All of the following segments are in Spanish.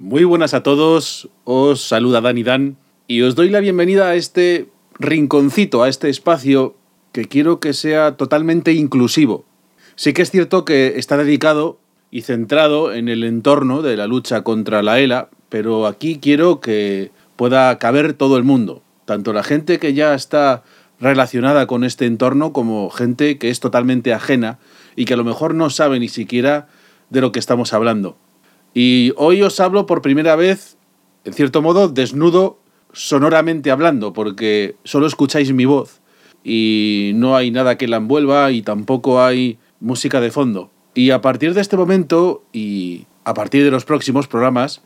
Muy buenas a todos, os saluda Dani Dan y os doy la bienvenida a este rinconcito, a este espacio que quiero que sea totalmente inclusivo. Sí que es cierto que está dedicado y centrado en el entorno de la lucha contra la ELA, pero aquí quiero que pueda caber todo el mundo, tanto la gente que ya está relacionada con este entorno como gente que es totalmente ajena y que a lo mejor no sabe ni siquiera de lo que estamos hablando. Y hoy os hablo por primera vez, en cierto modo, desnudo sonoramente hablando, porque solo escucháis mi voz y no hay nada que la envuelva y tampoco hay música de fondo. Y a partir de este momento y a partir de los próximos programas,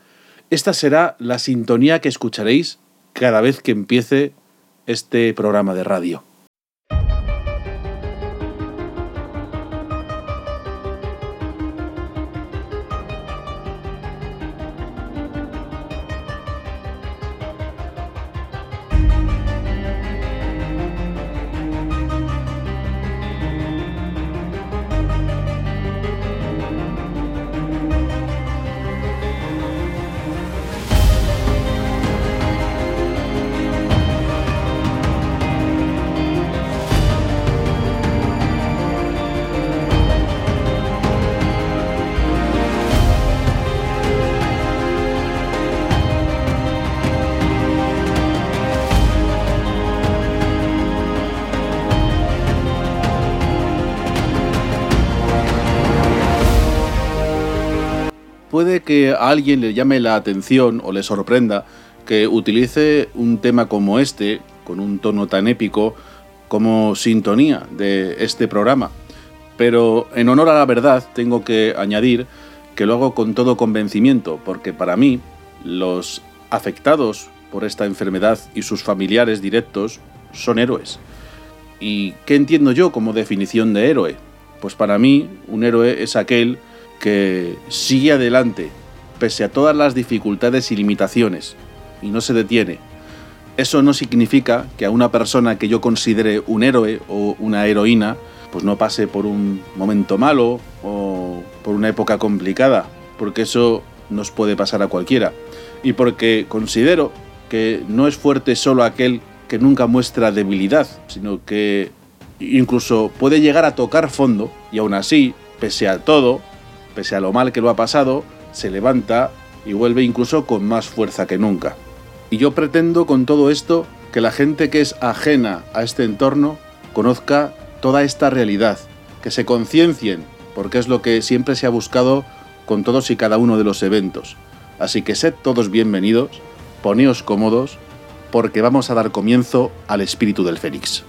esta será la sintonía que escucharéis cada vez que empiece este programa de radio. Que a alguien le llame la atención o le sorprenda que utilice un tema como este, con un tono tan épico, como sintonía de este programa. Pero en honor a la verdad tengo que añadir que lo hago con todo convencimiento, porque para mí los afectados por esta enfermedad y sus familiares directos son héroes. ¿Y qué entiendo yo como definición de héroe? Pues para mí un héroe es aquel que sigue adelante pese a todas las dificultades y limitaciones y no se detiene. Eso no significa que a una persona que yo considere un héroe o una heroína pues no pase por un momento malo o por una época complicada, porque eso nos puede pasar a cualquiera. Y porque considero que no es fuerte solo aquel que nunca muestra debilidad, sino que incluso puede llegar a tocar fondo y aún así, pese a todo, pese a lo mal que lo ha pasado, se levanta y vuelve incluso con más fuerza que nunca. Y yo pretendo con todo esto que la gente que es ajena a este entorno conozca toda esta realidad, que se conciencien, porque es lo que siempre se ha buscado con todos y cada uno de los eventos. Así que sed todos bienvenidos, poneos cómodos, porque vamos a dar comienzo al espíritu del Fénix.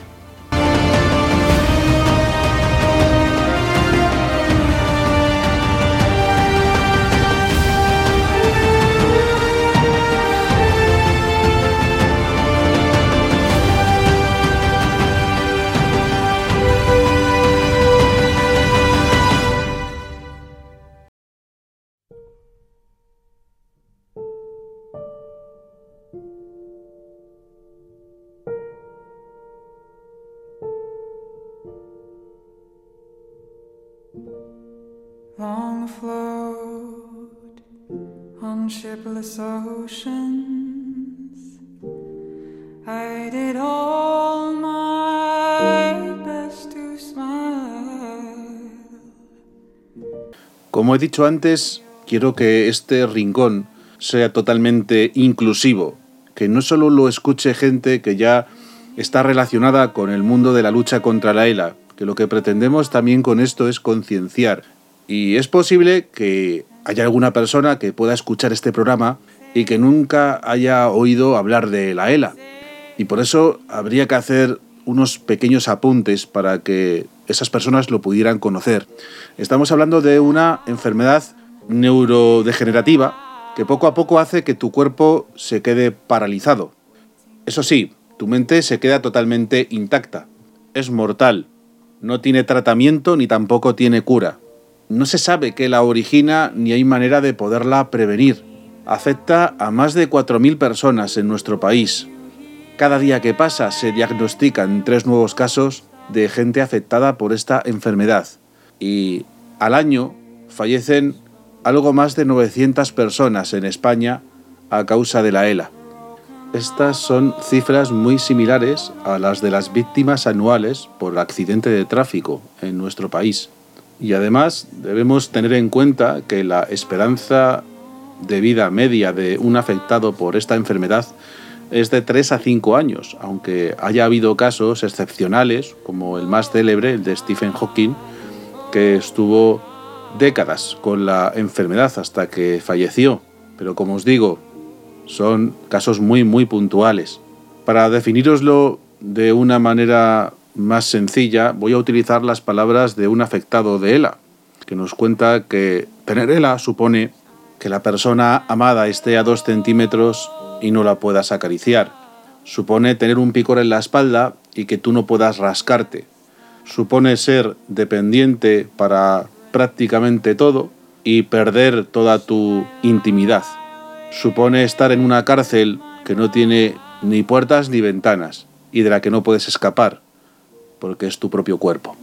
Como he dicho antes, quiero que este rincón sea totalmente inclusivo, que no solo lo escuche gente que ya está relacionada con el mundo de la lucha contra la ELA, que lo que pretendemos también con esto es concienciar. Y es posible que haya alguna persona que pueda escuchar este programa y que nunca haya oído hablar de la ELA. Y por eso habría que hacer unos pequeños apuntes para que esas personas lo pudieran conocer. Estamos hablando de una enfermedad neurodegenerativa que poco a poco hace que tu cuerpo se quede paralizado. Eso sí, tu mente se queda totalmente intacta. Es mortal. No tiene tratamiento ni tampoco tiene cura. No se sabe qué la origina ni hay manera de poderla prevenir. Afecta a más de 4.000 personas en nuestro país. Cada día que pasa se diagnostican tres nuevos casos de gente afectada por esta enfermedad y al año fallecen algo más de 900 personas en España a causa de la ELA. Estas son cifras muy similares a las de las víctimas anuales por accidente de tráfico en nuestro país. Y además debemos tener en cuenta que la esperanza de vida media de un afectado por esta enfermedad es de 3 a 5 años, aunque haya habido casos excepcionales, como el más célebre, el de Stephen Hawking, que estuvo décadas con la enfermedad hasta que falleció. Pero como os digo, son casos muy, muy puntuales. Para definiroslo de una manera más sencilla, voy a utilizar las palabras de un afectado de ELA, que nos cuenta que tener ELA supone que la persona amada esté a dos centímetros y no la puedas acariciar. Supone tener un picor en la espalda y que tú no puedas rascarte. Supone ser dependiente para prácticamente todo y perder toda tu intimidad. Supone estar en una cárcel que no tiene ni puertas ni ventanas y de la que no puedes escapar, porque es tu propio cuerpo.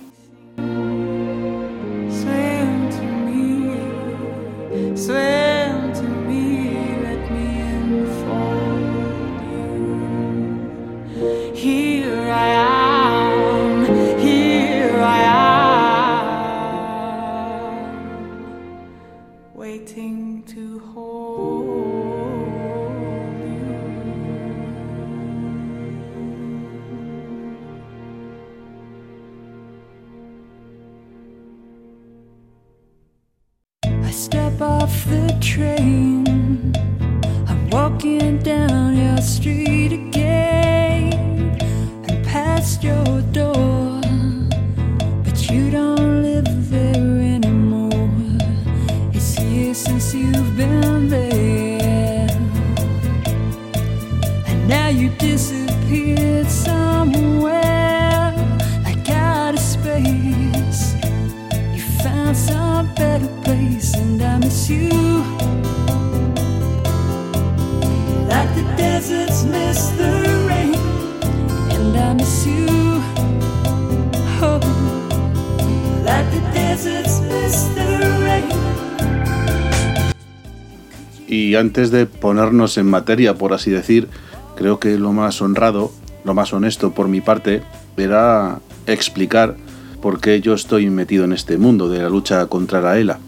Y antes de ponernos en materia, por así decir, creo que lo más honrado, lo más honesto por mi parte, era explicar por qué yo estoy metido en este mundo de la lucha contra la ELA.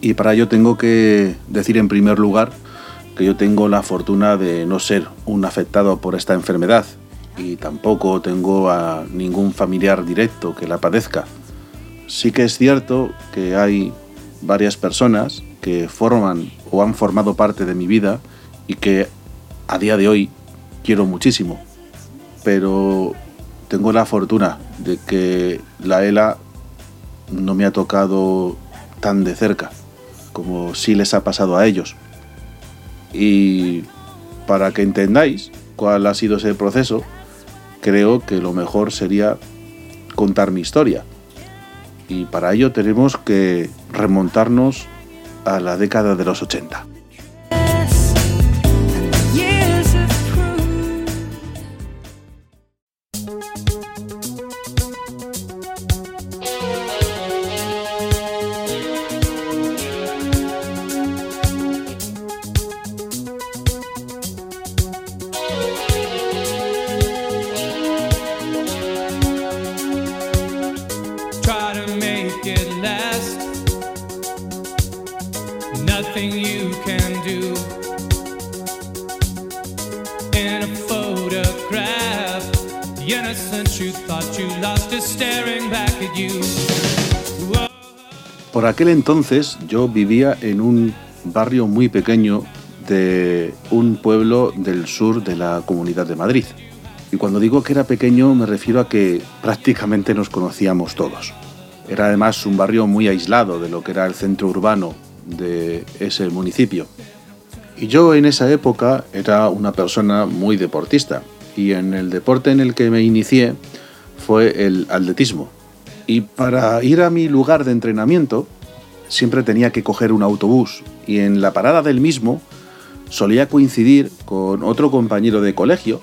Y para ello tengo que decir en primer lugar que yo tengo la fortuna de no ser un afectado por esta enfermedad y tampoco tengo a ningún familiar directo que la padezca. Sí que es cierto que hay varias personas forman o han formado parte de mi vida y que a día de hoy quiero muchísimo. Pero tengo la fortuna de que la ELA no me ha tocado tan de cerca como sí les ha pasado a ellos. Y para que entendáis cuál ha sido ese proceso, creo que lo mejor sería contar mi historia. Y para ello tenemos que remontarnos a la década de los 80. Por aquel entonces yo vivía en un barrio muy pequeño de un pueblo del sur de la Comunidad de Madrid. Y cuando digo que era pequeño me refiero a que prácticamente nos conocíamos todos. Era además un barrio muy aislado de lo que era el centro urbano de ese municipio. Y yo en esa época era una persona muy deportista y en el deporte en el que me inicié fue el atletismo. Y para ir a mi lugar de entrenamiento siempre tenía que coger un autobús y en la parada del mismo solía coincidir con otro compañero de colegio,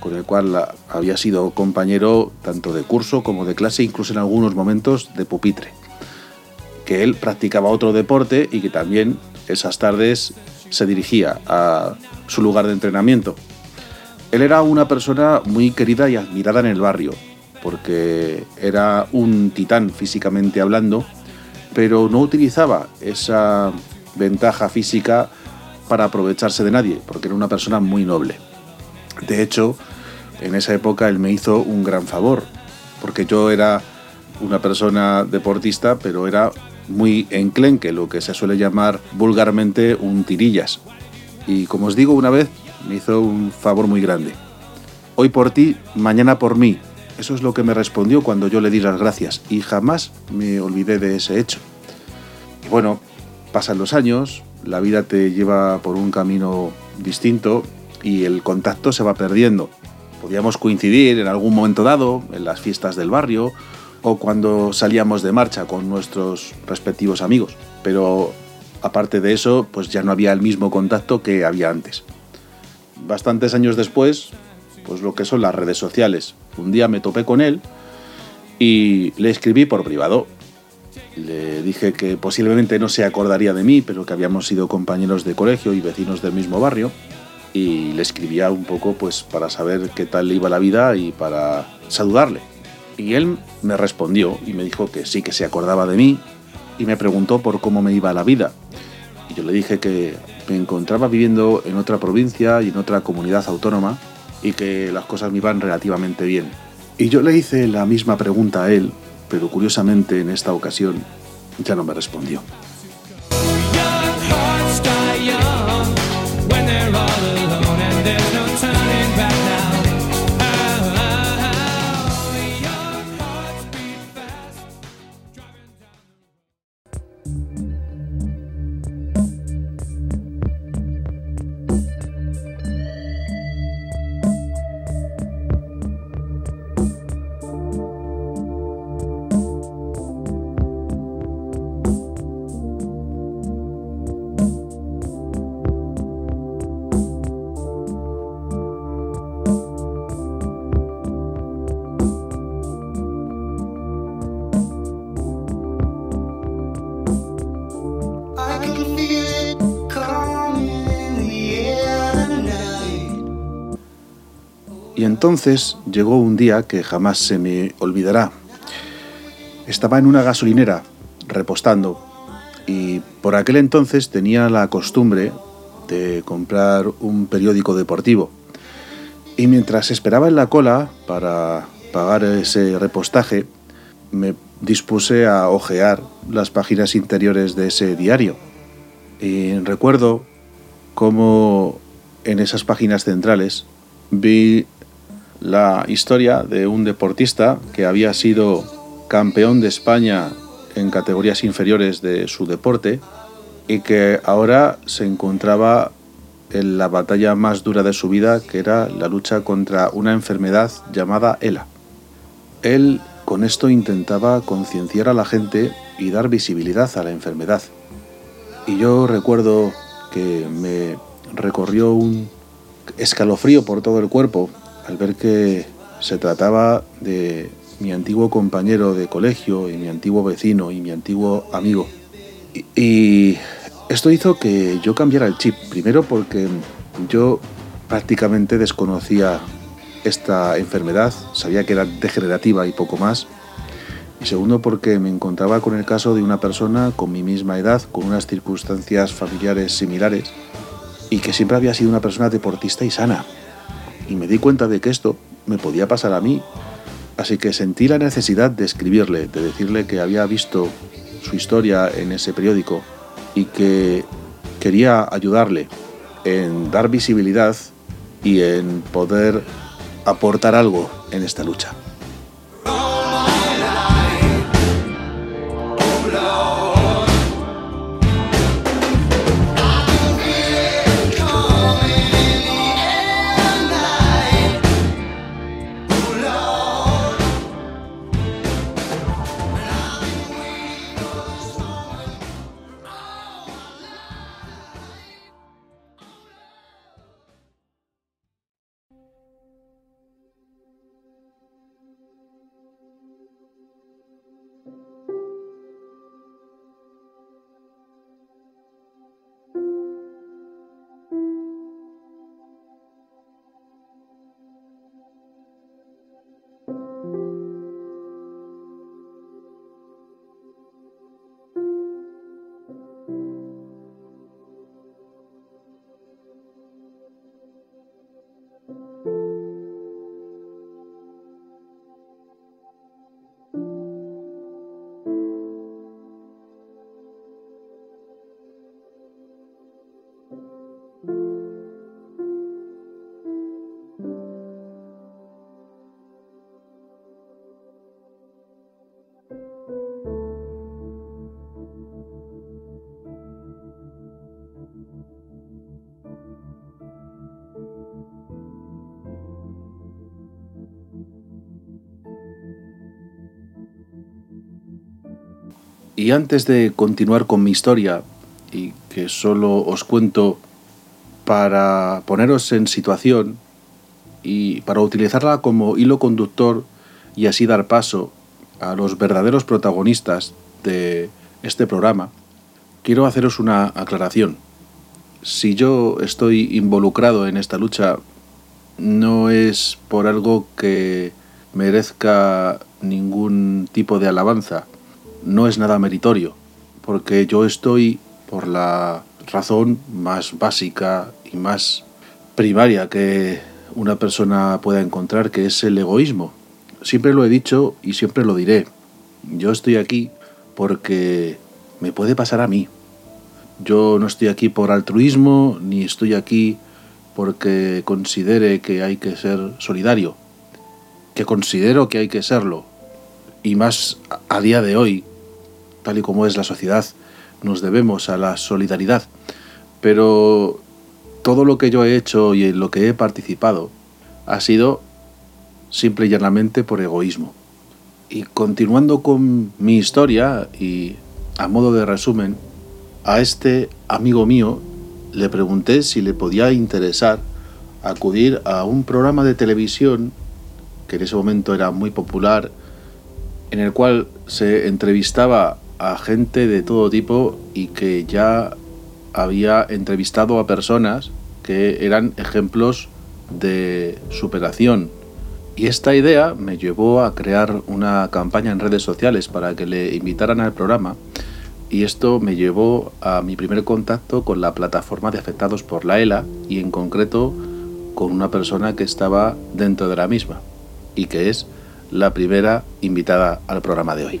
con el cual había sido compañero tanto de curso como de clase, incluso en algunos momentos de pupitre. Que él practicaba otro deporte y que también esas tardes se dirigía a su lugar de entrenamiento. Él era una persona muy querida y admirada en el barrio, porque era un titán físicamente hablando, pero no utilizaba esa ventaja física para aprovecharse de nadie, porque era una persona muy noble. De hecho, en esa época él me hizo un gran favor, porque yo era una persona deportista, pero era muy enclenque, lo que se suele llamar vulgarmente un tirillas. Y como os digo, una vez me hizo un favor muy grande. Hoy por ti, mañana por mí. Eso es lo que me respondió cuando yo le di las gracias y jamás me olvidé de ese hecho. Y bueno, pasan los años, la vida te lleva por un camino distinto y el contacto se va perdiendo. Podíamos coincidir en algún momento dado, en las fiestas del barrio, o cuando salíamos de marcha con nuestros respectivos amigos. Pero aparte de eso, pues ya no había el mismo contacto que había antes. Bastantes años después, pues lo que son las redes sociales. Un día me topé con él y le escribí por privado. Le dije que posiblemente no se acordaría de mí, pero que habíamos sido compañeros de colegio y vecinos del mismo barrio. Y le escribía un poco pues para saber qué tal le iba la vida y para saludarle. Y él me respondió y me dijo que sí que se acordaba de mí y me preguntó por cómo me iba la vida. Y yo le dije que me encontraba viviendo en otra provincia y en otra comunidad autónoma y que las cosas me iban relativamente bien. Y yo le hice la misma pregunta a él, pero curiosamente en esta ocasión ya no me respondió. Entonces llegó un día que jamás se me olvidará. Estaba en una gasolinera repostando y por aquel entonces tenía la costumbre de comprar un periódico deportivo. Y mientras esperaba en la cola para pagar ese repostaje, me dispuse a hojear las páginas interiores de ese diario. Y recuerdo cómo en esas páginas centrales vi la historia de un deportista que había sido campeón de España en categorías inferiores de su deporte y que ahora se encontraba en la batalla más dura de su vida, que era la lucha contra una enfermedad llamada ELA. Él con esto intentaba concienciar a la gente y dar visibilidad a la enfermedad. Y yo recuerdo que me recorrió un escalofrío por todo el cuerpo al ver que se trataba de mi antiguo compañero de colegio y mi antiguo vecino y mi antiguo amigo. Y, esto hizo que yo cambiara el chip, primero porque yo prácticamente desconocía esta enfermedad, sabía que era degenerativa y poco más. Y segundo porque me encontraba con el caso de una persona con mi misma edad, con unas circunstancias familiares similares, y que siempre había sido una persona deportista y sana y me di cuenta de que esto me podía pasar a mí. Así que sentí la necesidad de escribirle, de decirle que había visto su historia en ese periódico y que quería ayudarle en dar visibilidad y en poder aportar algo en esta lucha. Y antes de continuar con mi historia, y que solo os cuento para poneros en situación y para utilizarla como hilo conductor y así dar paso a los verdaderos protagonistas de este programa, quiero haceros una aclaración. Si yo estoy involucrado en esta lucha, no es por algo que merezca ningún tipo de alabanza, no es nada meritorio, porque yo estoy por la razón más básica y más primaria que una persona pueda encontrar, que es el egoísmo. Siempre lo he dicho y siempre lo diré. Yo estoy aquí porque me puede pasar a mí. Yo no estoy aquí por altruismo, ni estoy aquí porque considere que hay que ser solidario, que considero que hay que serlo, y más a día de hoy, tal y como es la sociedad, nos debemos a la solidaridad. Pero todo lo que yo he hecho y en lo que he participado ha sido simple y llanamente por egoísmo. Y continuando con mi historia y a modo de resumen, a este amigo mío le pregunté si le podía interesar acudir a un programa de televisión que en ese momento era muy popular, en el cual se entrevistaba a gente de todo tipo y que ya había entrevistado a personas que eran ejemplos de superación. Y esta idea me llevó a crear una campaña en redes sociales para que le invitaran al programa y esto me llevó a mi primer contacto con la plataforma de afectados por la ELA y en concreto con una persona que estaba dentro de la misma y que es la primera invitada al programa de hoy.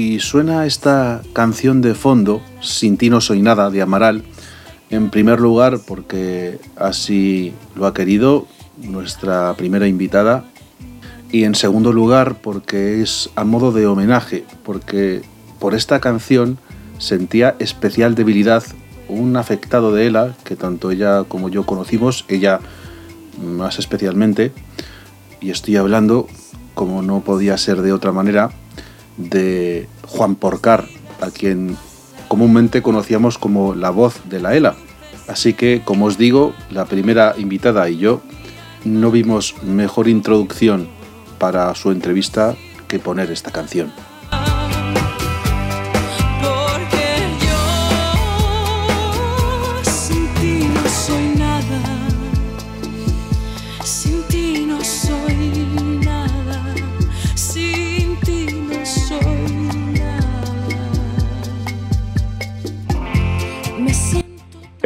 y suena esta canción de fondo, Sin ti no soy nada, de Amaral, en primer lugar porque así lo ha querido nuestra primera invitada y en segundo lugar porque es a modo de homenaje, porque por esta canción sentía especial debilidad un afectado de ella, que tanto ella como yo conocimos, ella más especialmente, y estoy hablando, como no podía ser de otra manera, de Juan Porcar, a quien comúnmente conocíamos como la voz de la ELA. Así que, como os digo, la primera invitada y yo no vimos mejor introducción para su entrevista que poner esta canción.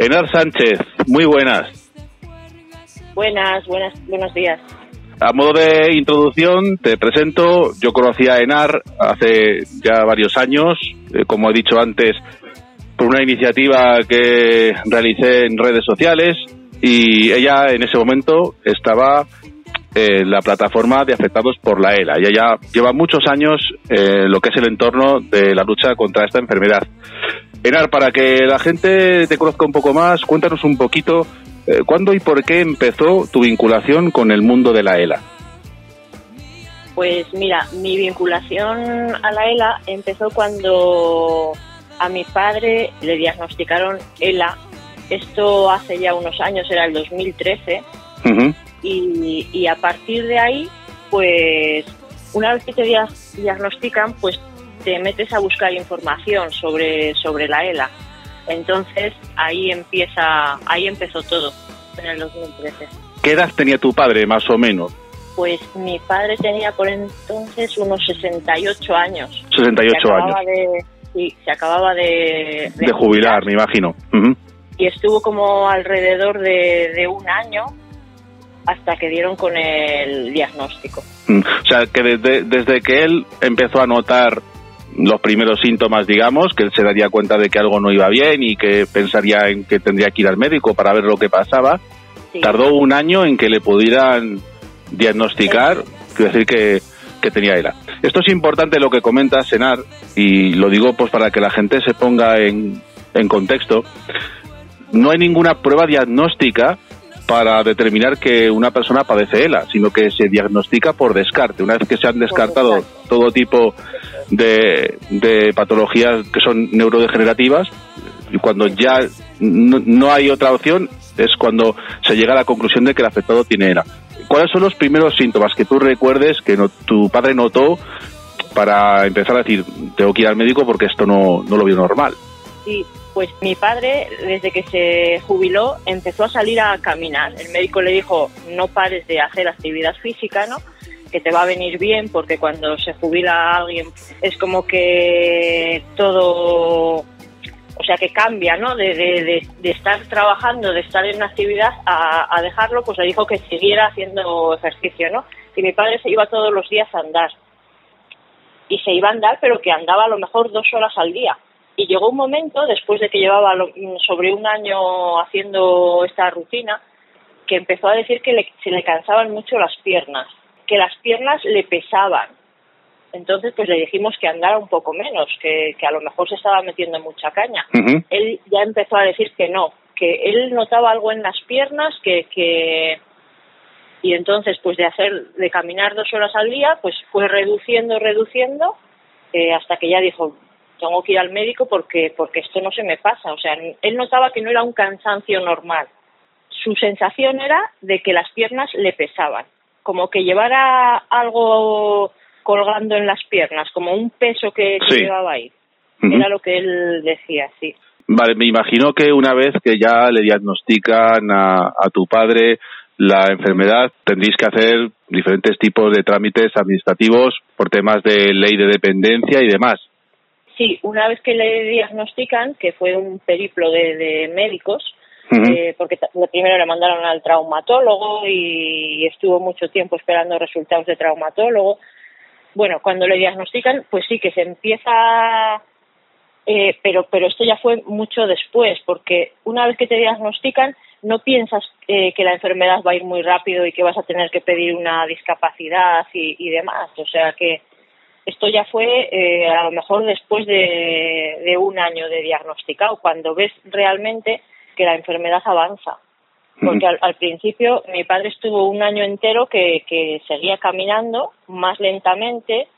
Enar Sánchez, muy buenas. Buenas, buenas, buenos días. A modo de introducción, te presento. Yo conocí a Enar hace ya varios años, eh, como he dicho antes, por una iniciativa que realicé en redes sociales y ella en ese momento estaba en la plataforma de afectados por la ELA. Ella ya lleva muchos años en lo que es el entorno de la lucha contra esta enfermedad. Enar, para que la gente te conozca un poco más, cuéntanos un poquito eh, cuándo y por qué empezó tu vinculación con el mundo de la ELA. Pues mira, mi vinculación a la ELA empezó cuando a mi padre le diagnosticaron ELA Esto hace ya unos años, era el 2013, y, y a partir de ahí, pues una vez que te diagnostican, pues te metes a buscar información sobre, sobre la ELA. Entonces ahí empieza, ahí empezó todo en el 2013. ¿Qué edad tenía tu padre más o menos? Pues mi padre tenía por entonces unos 68 años. 68 años. sí, se acababa de... De, jubilar, me imagino. Y estuvo como alrededor de, un año hasta que dieron con el diagnóstico. Mm, o sea, que desde, desde que él empezó a notar los primeros síntomas, digamos, que él se daría cuenta de que algo no iba bien y que pensaría en que tendría que ir al médico para ver lo que pasaba. Tardó un año en que le pudieran diagnosticar, quiero decir que, que tenía ELA. Esto es importante lo que comenta Senar, y lo digo pues para que la gente se ponga en, en contexto. No hay ninguna prueba diagnóstica para determinar que una persona padece ELA, sino que se diagnostica por descarte. Una vez que se han descartado todo tipo de, de patologías que son neurodegenerativas, y cuando ya no, hay otra opción, es cuando se llega a la conclusión de que el afectado tiene ELA. ¿Cuáles son los primeros síntomas que tú recuerdes que tu padre notó para empezar a decir, tengo que ir al médico porque esto no, no lo veo normal? Sí, pues mi padre, desde que se jubiló, empezó a salir a caminar. El médico le dijo, no pares de hacer actividad física, ¿no? Que te va a venir bien porque cuando se jubila alguien es como que todo o sea que cambia, ¿no? De, estar trabajando, de estar en una actividad a, a, dejarlo, pues le dijo que siguiera haciendo ejercicio, ¿no? Y mi padre se iba todos los días a andar. Y se iba a andar, pero que andaba a lo mejor dos horas al día. Y llegó un momento, después de que llevaba sobre un año haciendo esta rutina, que empezó a decir que se le cansaban mucho las piernas, que las piernas le pesaban. Entonces, pues le dijimos que andara un poco menos, que, a lo mejor se estaba metiendo mucha caña. Él ya empezó a decir que no, que él notaba algo en las piernas, que, que y entonces, pues de hacer, de caminar dos horas al día, pues fue reduciendo, reduciendo, eh, hasta que ya dijo, tengo que ir al médico porque, porque esto no se me pasa. O sea, él notaba que no era un cansancio normal. Su sensación era de que las piernas le pesaban, como que llevara algo colgando en las piernas, como un peso que, llevaba ahí. Era lo que él decía, sí. Vale, me imagino que una vez que ya le diagnostican a, a tu padre la enfermedad, tendréis que hacer diferentes tipos de trámites administrativos por temas de ley de dependencia y demás. Sí, una vez que le diagnostican, que fue un periplo de, médicos, eh, porque primero le mandaron al traumatólogo y estuvo mucho tiempo esperando resultados de traumatólogo. Bueno, cuando le diagnostican, pues sí que se empieza, eh, pero, pero esto ya fue mucho después, porque una vez que te diagnostican, no piensas eh, que la enfermedad va a ir muy rápido y que vas a tener que pedir una discapacidad y, y demás. O sea que esto ya fue eh, a lo mejor después de, un año de diagnosticado, cuando ves realmente que la enfermedad avanza. Porque al, principio mi padre estuvo un año entero que, que seguía caminando más lentamente,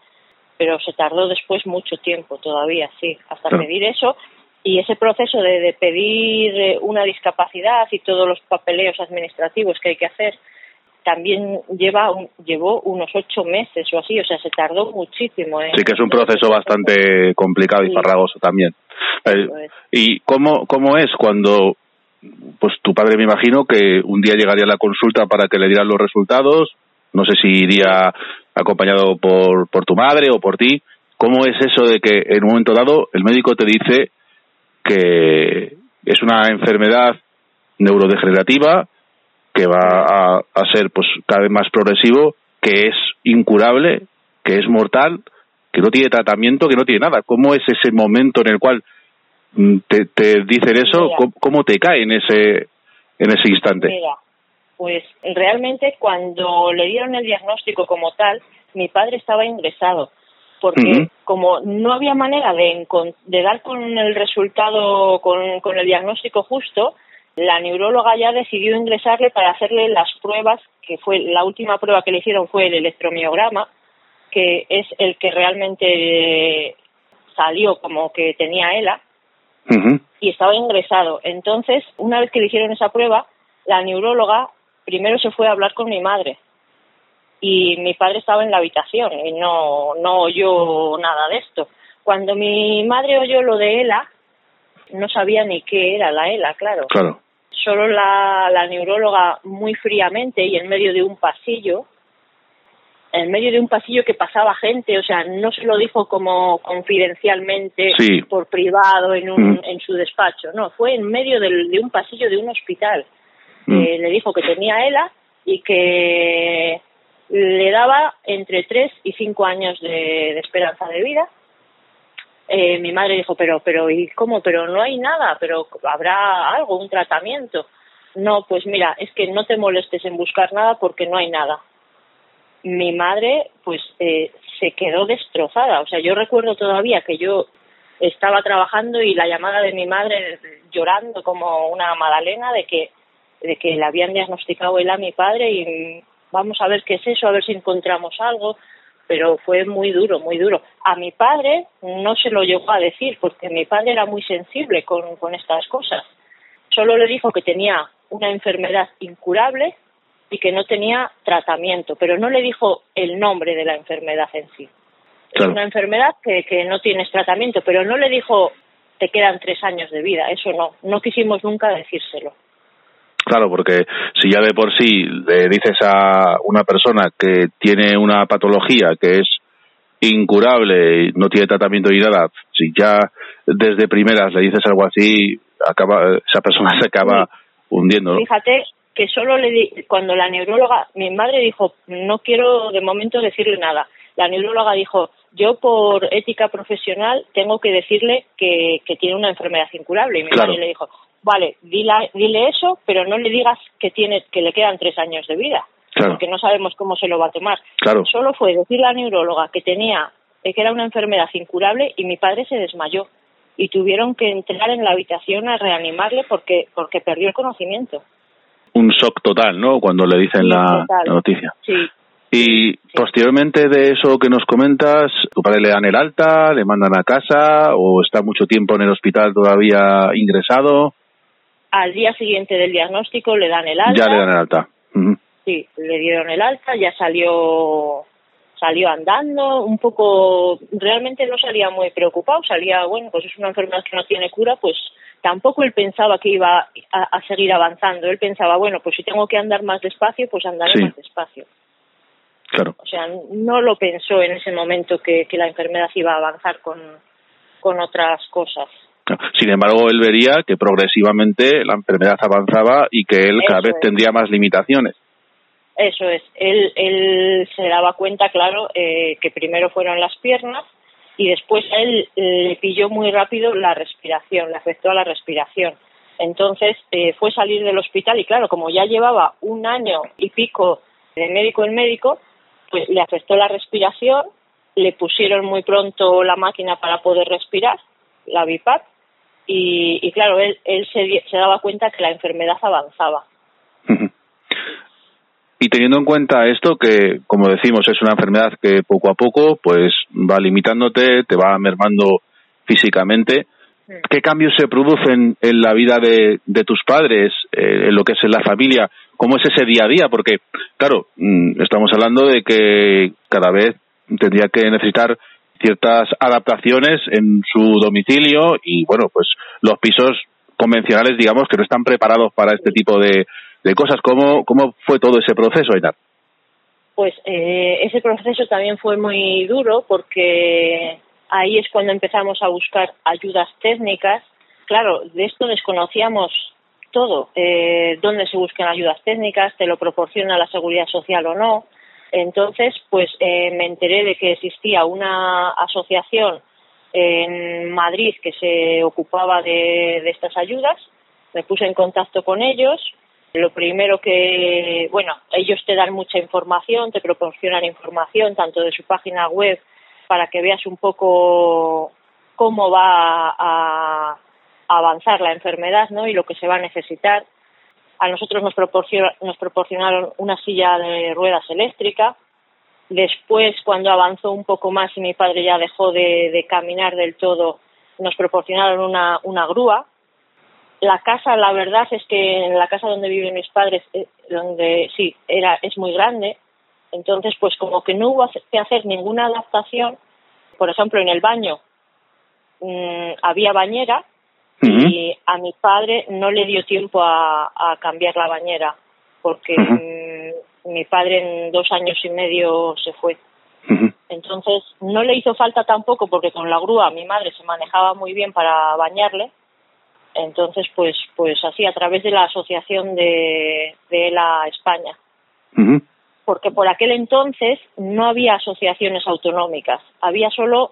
pero se tardó después mucho tiempo todavía, sí, hasta pedir eso. Y ese proceso de, de pedir eh, una discapacidad y todos los papeleos administrativos que hay que hacer, también lleva llevó unos ocho meses o así, o sea, se tardó muchísimo. Sí, que es un proceso bastante complicado y farragoso también. Eh, ¿Y cómo, cómo es cuando, pues tu padre me imagino que un día llegaría a la consulta para que le dieran los resultados, no sé si iría acompañado por, por tu madre o por ti, ¿cómo es eso de que en un momento dado el médico te dice que es una enfermedad neurodegenerativa, que va a, ser pues cada vez más progresivo, que es incurable, que es mortal, que no tiene tratamiento, que no tiene nada. ¿Cómo es ese momento en el cual mm, te, te dicen eso? ¿Cómo, te cae en ese, en ese instante? Mira, pues realmente cuando le dieron el diagnóstico como tal, mi padre estaba ingresado porque como no había manera de, de dar con el resultado, con, con el diagnóstico justo, la neuróloga ya decidió ingresarle para hacerle las pruebas, que fue la última prueba que le hicieron fue el electromiograma, que es el que realmente salió como que tenía ELA. y estaba ingresado. Entonces, una vez que le hicieron esa prueba, la neuróloga primero se fue a hablar con mi madre y mi padre estaba en la habitación y no, no oyó nada de esto. Cuando mi madre oyó lo de ELA, no sabía ni qué era la ELA, claro. Claro. Solo la, la neuróloga muy fríamente y en medio de un pasillo, en medio de un pasillo que pasaba gente, o sea, no se lo dijo como confidencialmente Sí. por privado en, un, Mm. en su despacho, no, fue en medio del- de un pasillo de un hospital. Mm. Eh, le dijo que tenía ELA y que le daba entre tres y cinco años de, de esperanza de vida. Eh, mi madre dijo, pero, pero, ¿y cómo? Pero no hay nada, pero habrá algo, un tratamiento. No, pues mira, es que no te molestes en buscar nada porque no hay nada. Mi madre, pues, eh, se quedó destrozada. O sea, yo recuerdo todavía que yo estaba trabajando y la llamada de mi madre llorando como una magdalena de que de que le habían diagnosticado él a mi padre y vamos a ver qué es eso, a ver si encontramos algo, pero fue muy duro, muy duro. A mi padre no se lo llegó a decir porque mi padre era muy sensible con, con estas cosas. Solo le dijo que tenía una enfermedad incurable y que no tenía tratamiento, pero no le dijo el nombre de la enfermedad en sí. Es una enfermedad que, que no tienes tratamiento, pero no le dijo te quedan tres años de vida, eso no, no quisimos nunca decírselo. Claro, porque si ya de por sí le dices a una persona que tiene una patología que es incurable, y no tiene tratamiento ni nada, si ya desde primeras le dices algo así, acaba esa persona se acaba hundiendo, ¿no? Fíjate que solo le di, cuando la neuróloga, mi madre dijo, no quiero de momento decirle nada. La neuróloga dijo, yo por ética profesional tengo que decirle que, que tiene una enfermedad incurable. Y mi Claro. madre le dijo, vale, dile, dile eso, pero no le digas que tiene, que le quedan tres años de vida, Claro, porque no sabemos cómo se lo va a tomar. claro, Solo fue decir la neuróloga que tenía, eh, que era una enfermedad incurable y mi padre se desmayó y tuvieron que entrar en la habitación a reanimarle porque porque perdió el conocimiento. un shock total, ¿no? Cuando le dicen la noticia. Sí, Y posteriormente de eso que nos comentas, ¿tu padre le dan el alta, le mandan a casa o está mucho tiempo en el hospital todavía ingresado? Al día siguiente del diagnóstico le dan el alta. Ya le dan el alta. Sí, le dieron el alta, ya salió salió andando, un poco, realmente no salía muy preocupado, salía, bueno, pues es una enfermedad que no tiene cura, pues tampoco él pensaba que iba a, a seguir avanzando, él pensaba, bueno, pues si tengo que andar más despacio, pues andaré Sí. más despacio. Claro. O sea, no lo pensó en ese momento que, que la enfermedad iba a avanzar con, con otras cosas. Sin embargo, él vería que progresivamente la enfermedad avanzaba y que él cada Eso vez es. tendría más limitaciones. Eso es, él, él se daba cuenta, claro, eh, que primero fueron las piernas y después a él le pilló muy rápido la respiración, le afectó a la respiración. Entonces eh, fue salir del hospital y claro, como ya llevaba un año y pico de médico en médico, pues le afectó la respiración, le pusieron muy pronto la máquina para poder respirar, la BIPAP, y, y claro, él, él se, daba cuenta que la enfermedad avanzaba. Y teniendo en cuenta esto, que como decimos es una enfermedad que poco a poco pues va limitándote, te va mermando físicamente. ¿qué cambios se producen en la vida de, de tus padres, eh, en lo que es en la familia? ¿Cómo es ese día a día? Porque, claro, mm, estamos hablando de que cada vez tendría que necesitar ciertas adaptaciones en su domicilio y, bueno, pues los pisos convencionales, digamos, que no están preparados para este tipo de, de cosas. ¿Cómo, ¿Cómo fue todo ese proceso, Ainar? Pues eh, ese proceso también fue muy duro porque ahí es cuando empezamos a buscar ayudas técnicas. Claro, de esto desconocíamos todo, eh, dónde se buscan ayudas técnicas, te lo proporciona la seguridad social o no. Entonces, pues eh, me enteré de que existía una asociación en Madrid que se ocupaba de, de estas ayudas. Me puse en contacto con ellos. Lo primero que, bueno, ellos te dan mucha información, te proporcionan información tanto de su página web para que veas un poco cómo va a, avanzar la enfermedad, ¿no? Y lo que se va a necesitar. A nosotros nos, nos proporcionaron una silla de ruedas eléctrica. Después, cuando avanzó un poco más y mi padre ya dejó de, de caminar del todo, nos proporcionaron una, una grúa. La casa, la verdad es que en la casa donde viven mis padres, eh, donde sí, era, es muy grande, entonces pues como que no hubo que hacer ninguna adaptación, por ejemplo en el baño mm, había bañera y a mi padre no le dio tiempo a, cambiar la bañera porque mm, mi padre en dos años y medio se fue. Entonces no le hizo falta tampoco porque con la grúa mi madre se manejaba muy bien para bañarle. Entonces, pues, pues así, a través de la asociación de, de la España. Porque por aquel entonces no había asociaciones autonómicas, había solo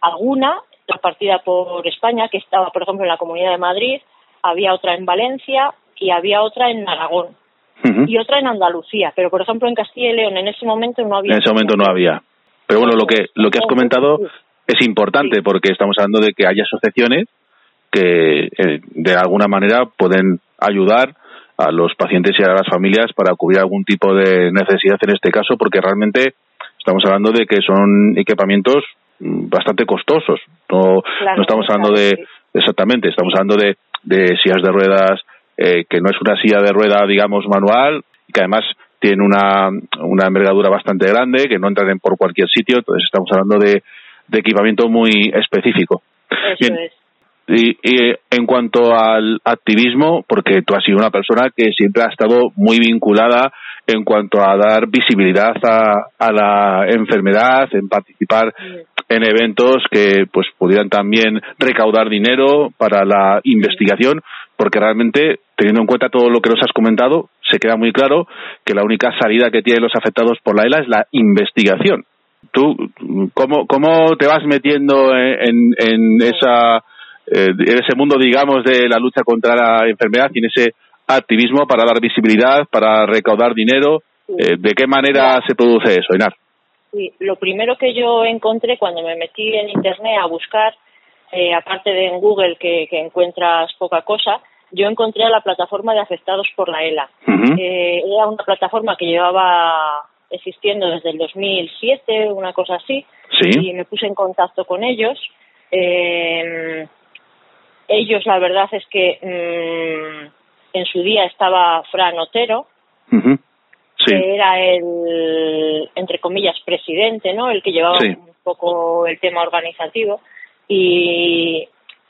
alguna partida por España, que estaba, por ejemplo, en la Comunidad de Madrid, había otra en Valencia y había otra en Aragón. Y otra en Andalucía, pero por ejemplo en Castilla y León en ese momento no había. En ese momento no había. Pero bueno, lo que lo que has comentado es importante porque estamos hablando de que hay asociaciones que eh, de alguna manera pueden ayudar a los pacientes y a las familias para cubrir algún tipo de necesidad en este caso, porque realmente estamos hablando de que son equipamientos bastante costosos. No, no estamos hablando de, exactamente, estamos hablando de, de sillas de ruedas, eh, que no es una silla de rueda, digamos, manual, y que además tiene una, una envergadura bastante grande, que no entran por cualquier sitio, entonces estamos hablando de, de equipamiento muy específico. Eso es. Y, en cuanto al activismo, porque tú has sido una persona que siempre ha estado muy vinculada en cuanto a dar visibilidad a, a la enfermedad, en participar en eventos que pues pudieran también recaudar dinero para la investigación, porque realmente, teniendo en cuenta todo lo que nos has comentado, se queda muy claro que la única salida que tienen los afectados por la ELA es la investigación. ¿Tú cómo, cómo te vas metiendo en, en esa eh, en ese mundo, digamos, de la lucha contra la enfermedad y en ese activismo para dar visibilidad, para recaudar dinero. Eh, ¿De qué manera se produce eso, Inar? Sí, lo primero que yo encontré cuando me metí en Internet a buscar, eh, aparte de en Google que, encuentras poca cosa, yo encontré la plataforma de afectados por la ELA. era una plataforma que llevaba existiendo desde el 2007, una cosa así, y me puse en contacto con ellos. Eh, ellos, la verdad es que mm, en su día estaba Fran Otero, que era el, entre comillas, presidente, ¿no? El que llevaba un poco el tema organizativo. Y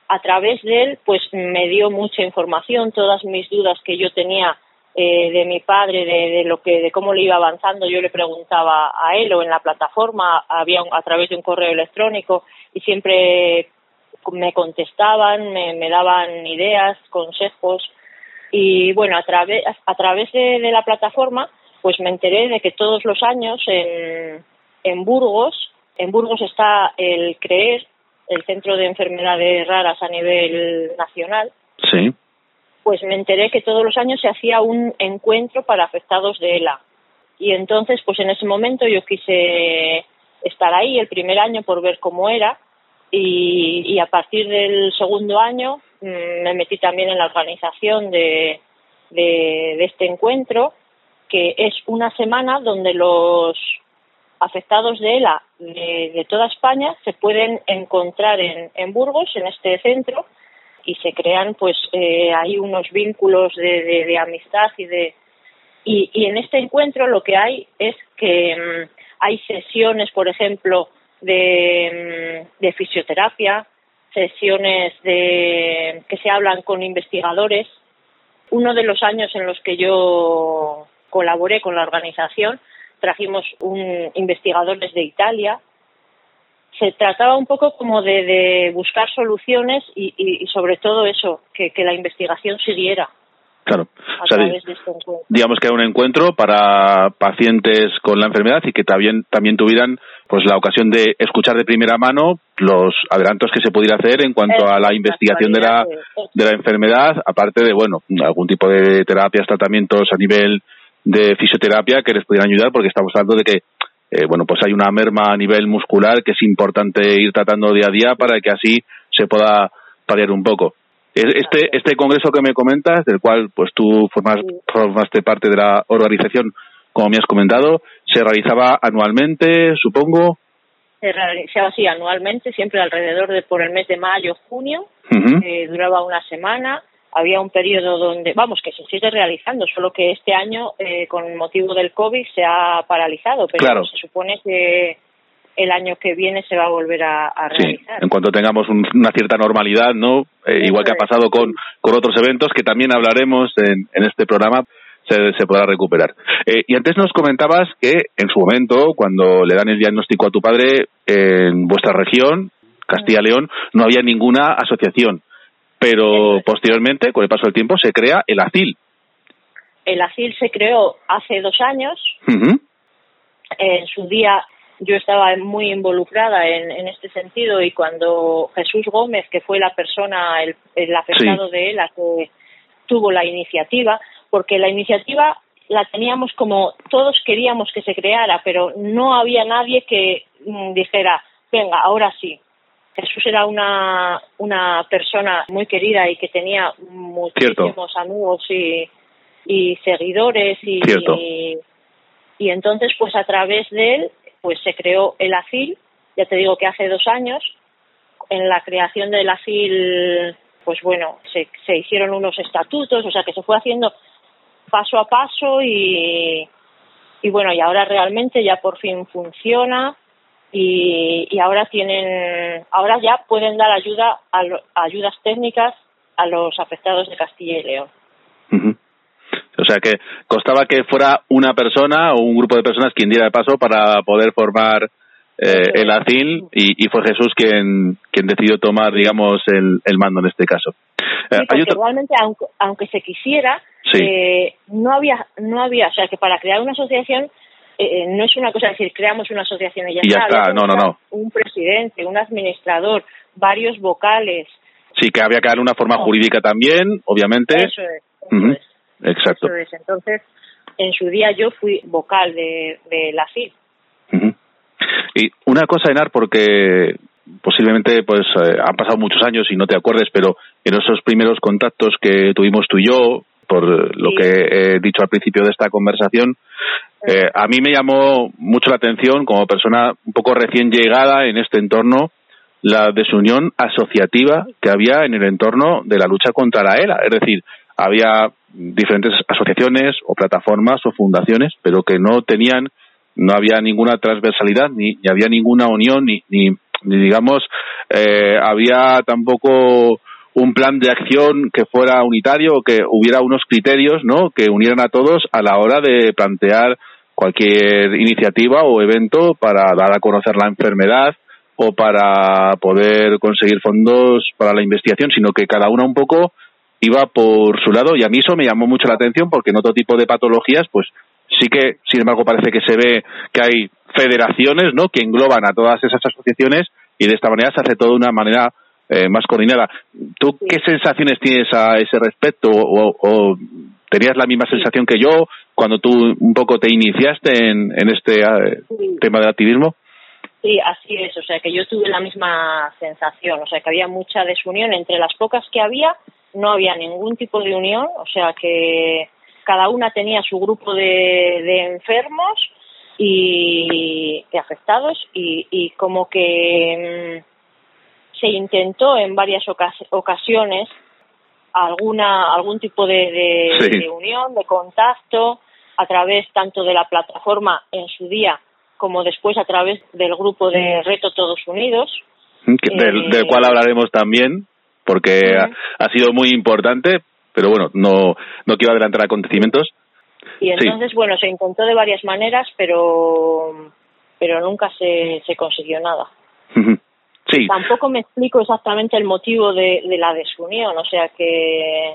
a través de él, pues me dio mucha información, todas mis dudas que yo tenía eh, de mi padre, de, lo que, de cómo le iba avanzando, yo le preguntaba a él o en la plataforma, había a través de un correo electrónico y siempre me contestaban, me, daban ideas, consejos y bueno, a través, a través de, la plataforma pues me enteré de que todos los años en, en Burgos, en Burgos está el CREER, el Centro de Enfermedades Raras a nivel nacional. Sí. Pues me enteré que todos los años se hacía un encuentro para afectados de ELA. Y entonces, pues en ese momento yo quise estar ahí el primer año por ver cómo era y, a partir del segundo año mm, me metí también en la organización de, de, este encuentro, que es una semana donde los afectados de ELA de, toda España se pueden encontrar en, en, Burgos, en este centro, y se crean, pues, eh, hay unos vínculos de, de, amistad y de. Y, en este encuentro lo que hay es que mm, hay sesiones, por ejemplo, de, de fisioterapia, sesiones de, que se hablan con investigadores. Uno de los años en los que yo colaboré con la organización, trajimos un investigador desde Italia. Se trataba un poco como de, de buscar soluciones y, y, sobre todo eso, que, que la investigación siguiera. Claro. Este digamos que era un encuentro para pacientes con la enfermedad y que también, también tuvieran pues la ocasión de escuchar de primera mano los adelantos que se pudiera hacer en cuanto a la investigación de la, de la enfermedad, aparte de, bueno, algún tipo de terapias, tratamientos a nivel de fisioterapia que les pudieran ayudar, porque estamos hablando de que, eh, bueno, pues hay una merma a nivel muscular que es importante ir tratando día a día para que así se pueda paliar un poco. Este, este congreso que me comentas, del cual pues tú formas, formaste parte de la organización, como me has comentado, se realizaba anualmente, supongo. Se realizaba así anualmente, siempre alrededor de por el mes de mayo, junio. eh, duraba una semana, había un periodo donde, vamos, que se sigue realizando, solo que este año, eh, con motivo del COVID, se ha paralizado, pero se supone que el año que viene se va a volver a, realizar. Sí, en cuanto tengamos una cierta normalidad, ¿no? Eh, igual que ha pasado con, con otros eventos que también hablaremos en, en este programa, se, se podrá recuperar. Eh, y antes nos comentabas que en su momento, cuando le dan el diagnóstico a tu padre en vuestra región, Castilla-León, no había ninguna asociación. Pero posteriormente, con el paso del tiempo, se crea el ACIL. El ACIL se creó hace dos años. En su día yo estaba muy involucrada en, en, este sentido y cuando Jesús Gómez, que fue la persona, el, afectado de él, que tuvo la iniciativa, porque la iniciativa la teníamos como todos queríamos que se creara, pero no había nadie que mm, dijera, venga, ahora sí. Jesús era una, una persona muy querida y que tenía muchísimos amigos y, y seguidores y, y, y entonces pues a través de él pues se creó el AFIL, ya te digo que hace dos años, en la creación del AFIL, pues bueno, se, se hicieron unos estatutos, o sea que se fue haciendo paso a paso y, y bueno, y ahora realmente ya por fin funciona y, y ahora tienen, ahora ya pueden dar ayuda a, ayudas técnicas a los afectados de Castilla y León. O sea que costaba que fuera una persona o un grupo de personas quien diera el paso para poder formar eh, el ACIL y, y, fue Jesús quien, quien decidió tomar, digamos, el, el mando en este caso. Eh, realmente, aunque, aunque se quisiera, eh, no había, no había, o sea, que para crear una asociación eh, no es una cosa decir creamos una asociación y ya, está. No, no, no. Un presidente, un administrador, varios vocales. Sí, que había que darle una forma jurídica también, obviamente. Eso es. Exacto. Entonces, en su día yo fui vocal de, de la CID. Y una cosa, Enar, porque posiblemente pues eh, han pasado muchos años y no te acuerdes, pero en esos primeros contactos que tuvimos tú y yo, por lo que he dicho al principio de esta conversación, eh, a mí me llamó mucho la atención como persona un poco recién llegada en este entorno la desunión asociativa que había en el entorno de la lucha contra la ELA. Es decir, había diferentes asociaciones o plataformas o fundaciones, pero que no tenían, no había ninguna transversalidad, ni, ni había ninguna unión, ni, ni, digamos, eh, había tampoco un plan de acción que fuera unitario o que hubiera unos criterios, ¿no? Que unieran a todos a la hora de plantear cualquier iniciativa o evento para dar a conocer la enfermedad o para poder conseguir fondos para la investigación, sino que cada una un poco iba por su lado y a mí eso me llamó mucho la atención porque en otro tipo de patologías pues sí que sin embargo parece que se ve que hay federaciones no que engloban a todas esas asociaciones y de esta manera se hace todo de una manera eh, más coordinada. Tú qué sensaciones tienes a ese respecto o, tenías la misma sensación que yo cuando tú un poco te iniciaste en, en este eh, tema del activismo Sí, así es. O sea, que yo tuve la misma sensación. O sea, que había mucha desunión. Entre las pocas que había no había ningún tipo de unión, o sea que cada una tenía su grupo de, enfermos y de afectados y, como que mm, se intentó en varias ocasiones alguna algún tipo de, de, unión, de contacto a través tanto de la plataforma en su día como después a través del grupo de Reto Todos Unidos. Del, del cual hablaremos también porque ha, sido muy importante, pero bueno, no, no quiero adelantar acontecimientos. Y entonces, bueno, se intentó de varias maneras, pero, pero nunca se, se consiguió nada. Sí. Tampoco me explico exactamente el motivo de, de la desunión, o sea que,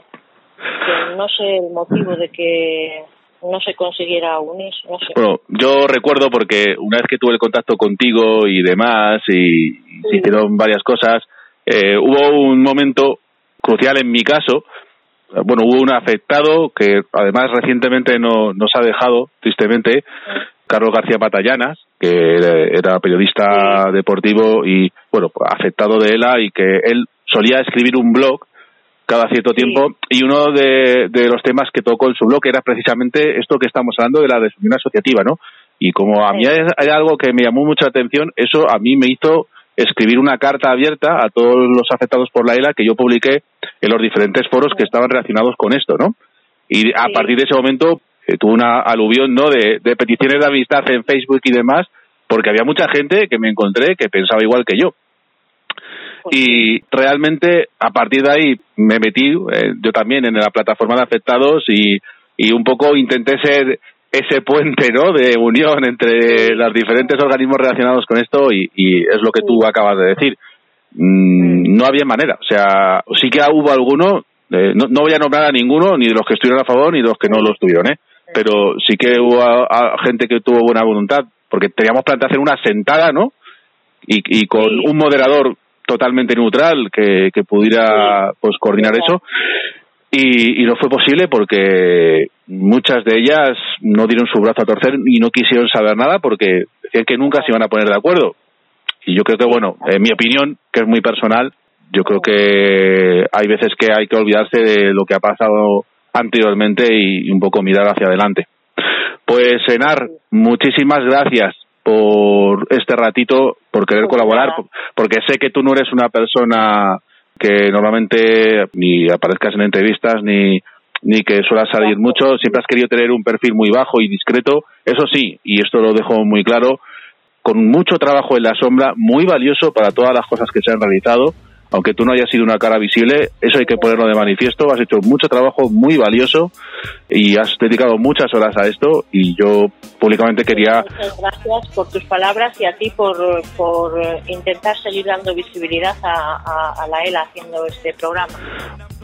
que no sé el motivo de que no se consiguiera unir. No sé. Bueno, yo recuerdo porque una vez que tuve el contacto contigo y demás, y, se hicieron varias cosas, eh, hubo un momento crucial en mi caso. Bueno, hubo un afectado que además recientemente no, nos ha dejado, tristemente, Carlos García Patallanas, que era periodista deportivo y, bueno, afectado de ELA y que él solía escribir un blog cada cierto tiempo y uno de, de, los temas que tocó en su blog era precisamente esto que estamos hablando de la desunión asociativa, ¿no? Y como a mí hay, algo que me llamó mucha atención, eso a mí me hizo escribir una carta abierta a todos los afectados por la ELA que yo publiqué en los diferentes foros que estaban relacionados con esto, ¿no? Y a partir de ese momento eh, tuve una aluvión, ¿no? De, de peticiones de amistad en Facebook y demás, porque había mucha gente que me encontré que pensaba igual que yo. Pues Y realmente a partir de ahí me metí eh, yo también en la plataforma de afectados y, y un poco intenté ser ese puente ¿no? de unión entre los diferentes organismos relacionados con esto y, y es lo que tú acabas de decir. Mm, no había manera. O sea, sí que hubo alguno, eh, no, no voy a nombrar a ninguno, ni de los que estuvieron a favor ni de los que no lo estuvieron, ¿eh? Pero sí que hubo a- a gente que tuvo buena voluntad, porque teníamos planteado hacer una sentada, ¿no? Y, y con Sí. un moderador totalmente neutral que, que pudiera pues coordinar eso y, y no fue posible porque muchas de ellas no dieron su brazo a torcer y no quisieron saber nada porque decían que nunca se iban a poner de acuerdo y yo creo que bueno en mi opinión que es muy personal yo creo que hay veces que hay que olvidarse de lo que ha pasado anteriormente y, y un poco mirar hacia adelante. Pues Enar muchísimas gracias por este ratito por querer Pues colaborar nada. porque sé que tú no eres una persona que normalmente ni aparezcas en entrevistas ni ni que suelas salir mucho, siempre has querido tener un perfil muy bajo y discreto, eso sí, y esto lo dejo muy claro, con mucho trabajo en la sombra, muy valioso para todas las cosas que se han realizado, aunque tú no hayas sido una cara visible, eso hay que ponerlo de manifiesto, has hecho mucho trabajo muy valioso y has dedicado muchas horas a esto y yo públicamente quería Muchas gracias por tus palabras y a ti por, por eh, intentar seguir dando visibilidad a, a- a la ELA haciendo este programa.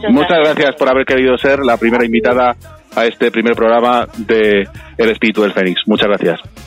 Muchas gracias por haber querido ser la primera invitada a este primer programa de El Espíritu del Fénix. Muchas gracias.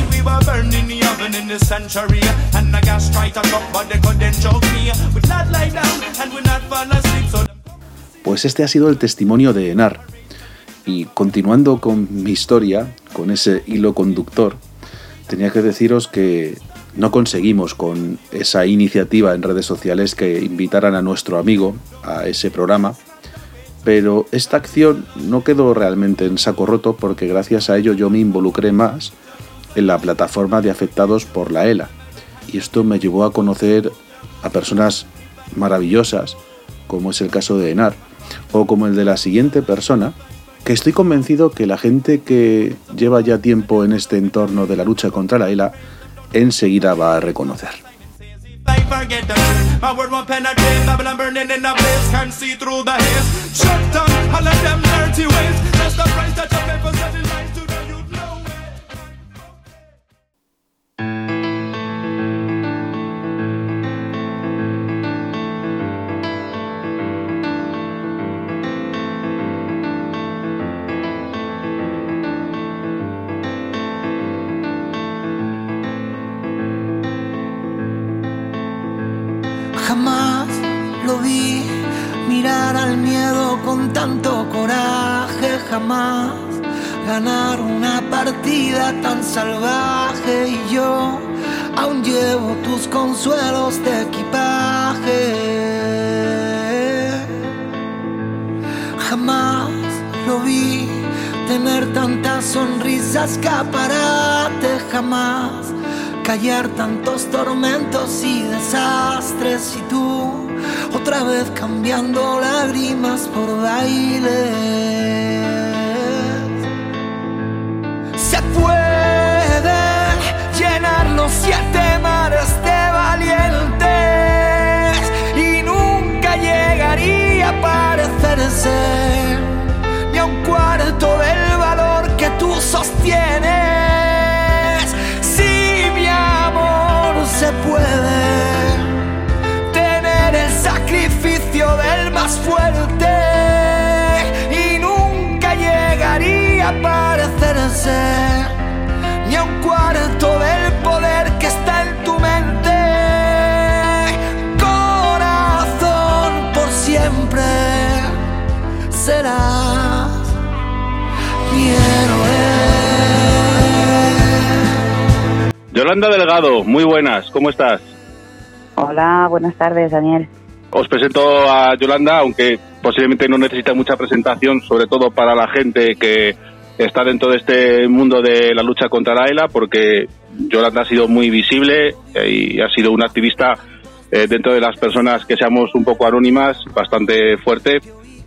Pues este ha sido el testimonio de Enar. Y continuando con mi historia, con ese hilo conductor, tenía que deciros que no conseguimos con esa iniciativa en redes sociales que invitaran a nuestro amigo a ese programa, pero esta acción no quedó realmente en saco roto porque gracias a ello yo me involucré más en la plataforma de afectados por la ELA. Y esto me llevó a conocer a personas maravillosas, como es el caso de Enar, o como el de la siguiente persona, que estoy convencido que la gente que lleva ya tiempo en este entorno de la lucha contra la ELA enseguida va a reconocer. Tan salvaje y yo aún llevo tus consuelos de equipaje. Jamás lo vi tener tantas sonrisas escaparate, jamás callar tantos tormentos y desastres y tú otra vez cambiando lágrimas por bailes. Puede llenar los siete mares de valientes y nunca llegaría a parecerse ni a un cuarto del Yolanda Delgado, muy buenas, ¿cómo estás? Hola, buenas tardes, Daniel. Os presento a Yolanda, aunque posiblemente no necesita mucha presentación, sobre todo para la gente que está dentro de este mundo de la lucha contra la ELA, porque Yolanda ha sido muy visible eh, y ha sido una activista eh, dentro de las personas que seamos un poco anónimas, bastante fuerte.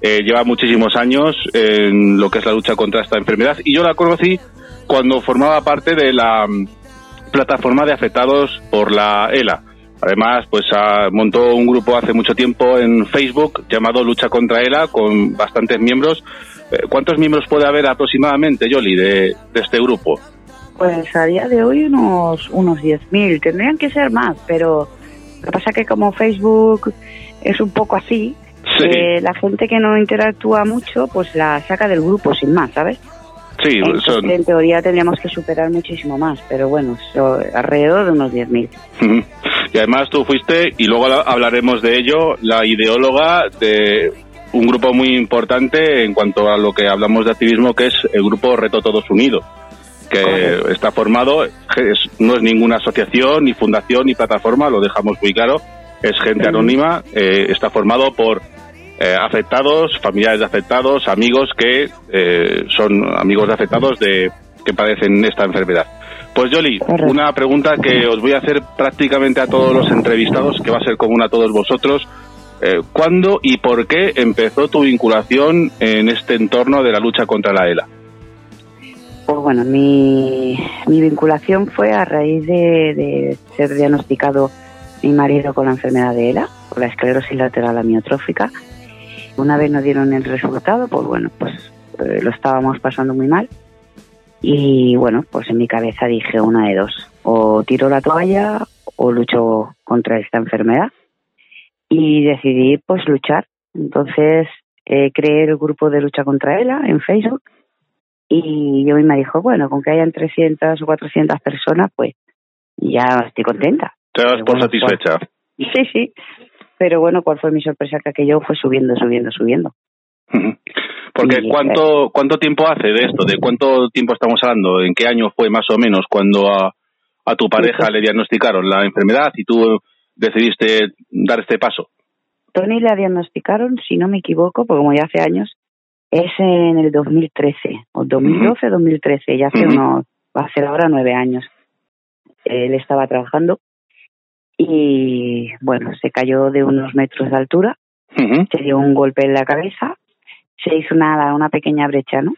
Eh, lleva muchísimos años en lo que es la lucha contra esta enfermedad y yo la conocí cuando formaba parte de la mm, plataforma de afectados por la ELA. Además, pues ah, montó un grupo hace mucho tiempo en Facebook llamado Lucha contra ELA con bastantes miembros. Eh, ¿Cuántos miembros puede haber aproximadamente, Yoli, de, este grupo? Pues a día de hoy unos, unos 10.000, tendrían que ser más, pero lo que pasa es que como Facebook es un poco así, Sí. eh, la gente que no interactúa mucho, pues la saca del grupo sin más, ¿sabes? Sí, Entonces, son. en teoría tendríamos que superar muchísimo más, pero bueno, so- alrededor de unos 10.000. Ujú. Y además tú fuiste, y luego la- hablaremos de ello, la ideóloga de un grupo muy importante en cuanto a lo que hablamos de activismo, que es el grupo Reto Todos Unidos, que Correcto. está formado, no es ninguna asociación, ni fundación, ni plataforma, lo dejamos muy claro, es gente anónima, eh, está formado por eh, afectados, familiares de afectados, amigos que eh, son amigos de afectados de que padecen esta enfermedad. Pues Yoli, una pregunta que os voy a hacer prácticamente a todos los entrevistados, que va a ser común a todos vosotros. Eh, ¿Cuándo y por qué empezó tu vinculación en este entorno de la lucha contra la ELA? Pues bueno, mi, mi vinculación fue a raíz de, de ser diagnosticado mi marido con la enfermedad de ELA, con la esclerosis lateral amiotrófica. Una vez nos dieron el resultado, pues bueno, pues eh, lo estábamos pasando muy mal. Y bueno, pues en mi cabeza dije una de dos, o tiro la toalla o lucho contra esta enfermedad. Y decidí pues luchar. Entonces eh, creé el grupo de lucha contra ELA en Facebook y yo me dijo, bueno, con que hayan 300 o 400 personas, pues ya estoy contenta. ¿Te das por Bueno, satisfecha? Sí, sí. Pero bueno, ¿cuál fue mi sorpresa? Que aquello fue subiendo, subiendo, subiendo. Porque Y, ¿cuánto, ¿cuánto tiempo hace de esto? ¿De cuánto tiempo estamos hablando? ¿En qué año fue más o menos cuando a, a tu pareja le diagnosticaron la enfermedad y tú decidiste dar este paso? Tony la diagnosticaron, si no me equivoco, porque como ya hace años, es en el 2013, o 2012, 2013, ya hace Ujú. unos, va a ser ahora nueve años. Él estaba trabajando y, bueno, se cayó de unos metros de altura se dio un golpe en la cabeza, se hizo una, una pequeña brecha, ¿no?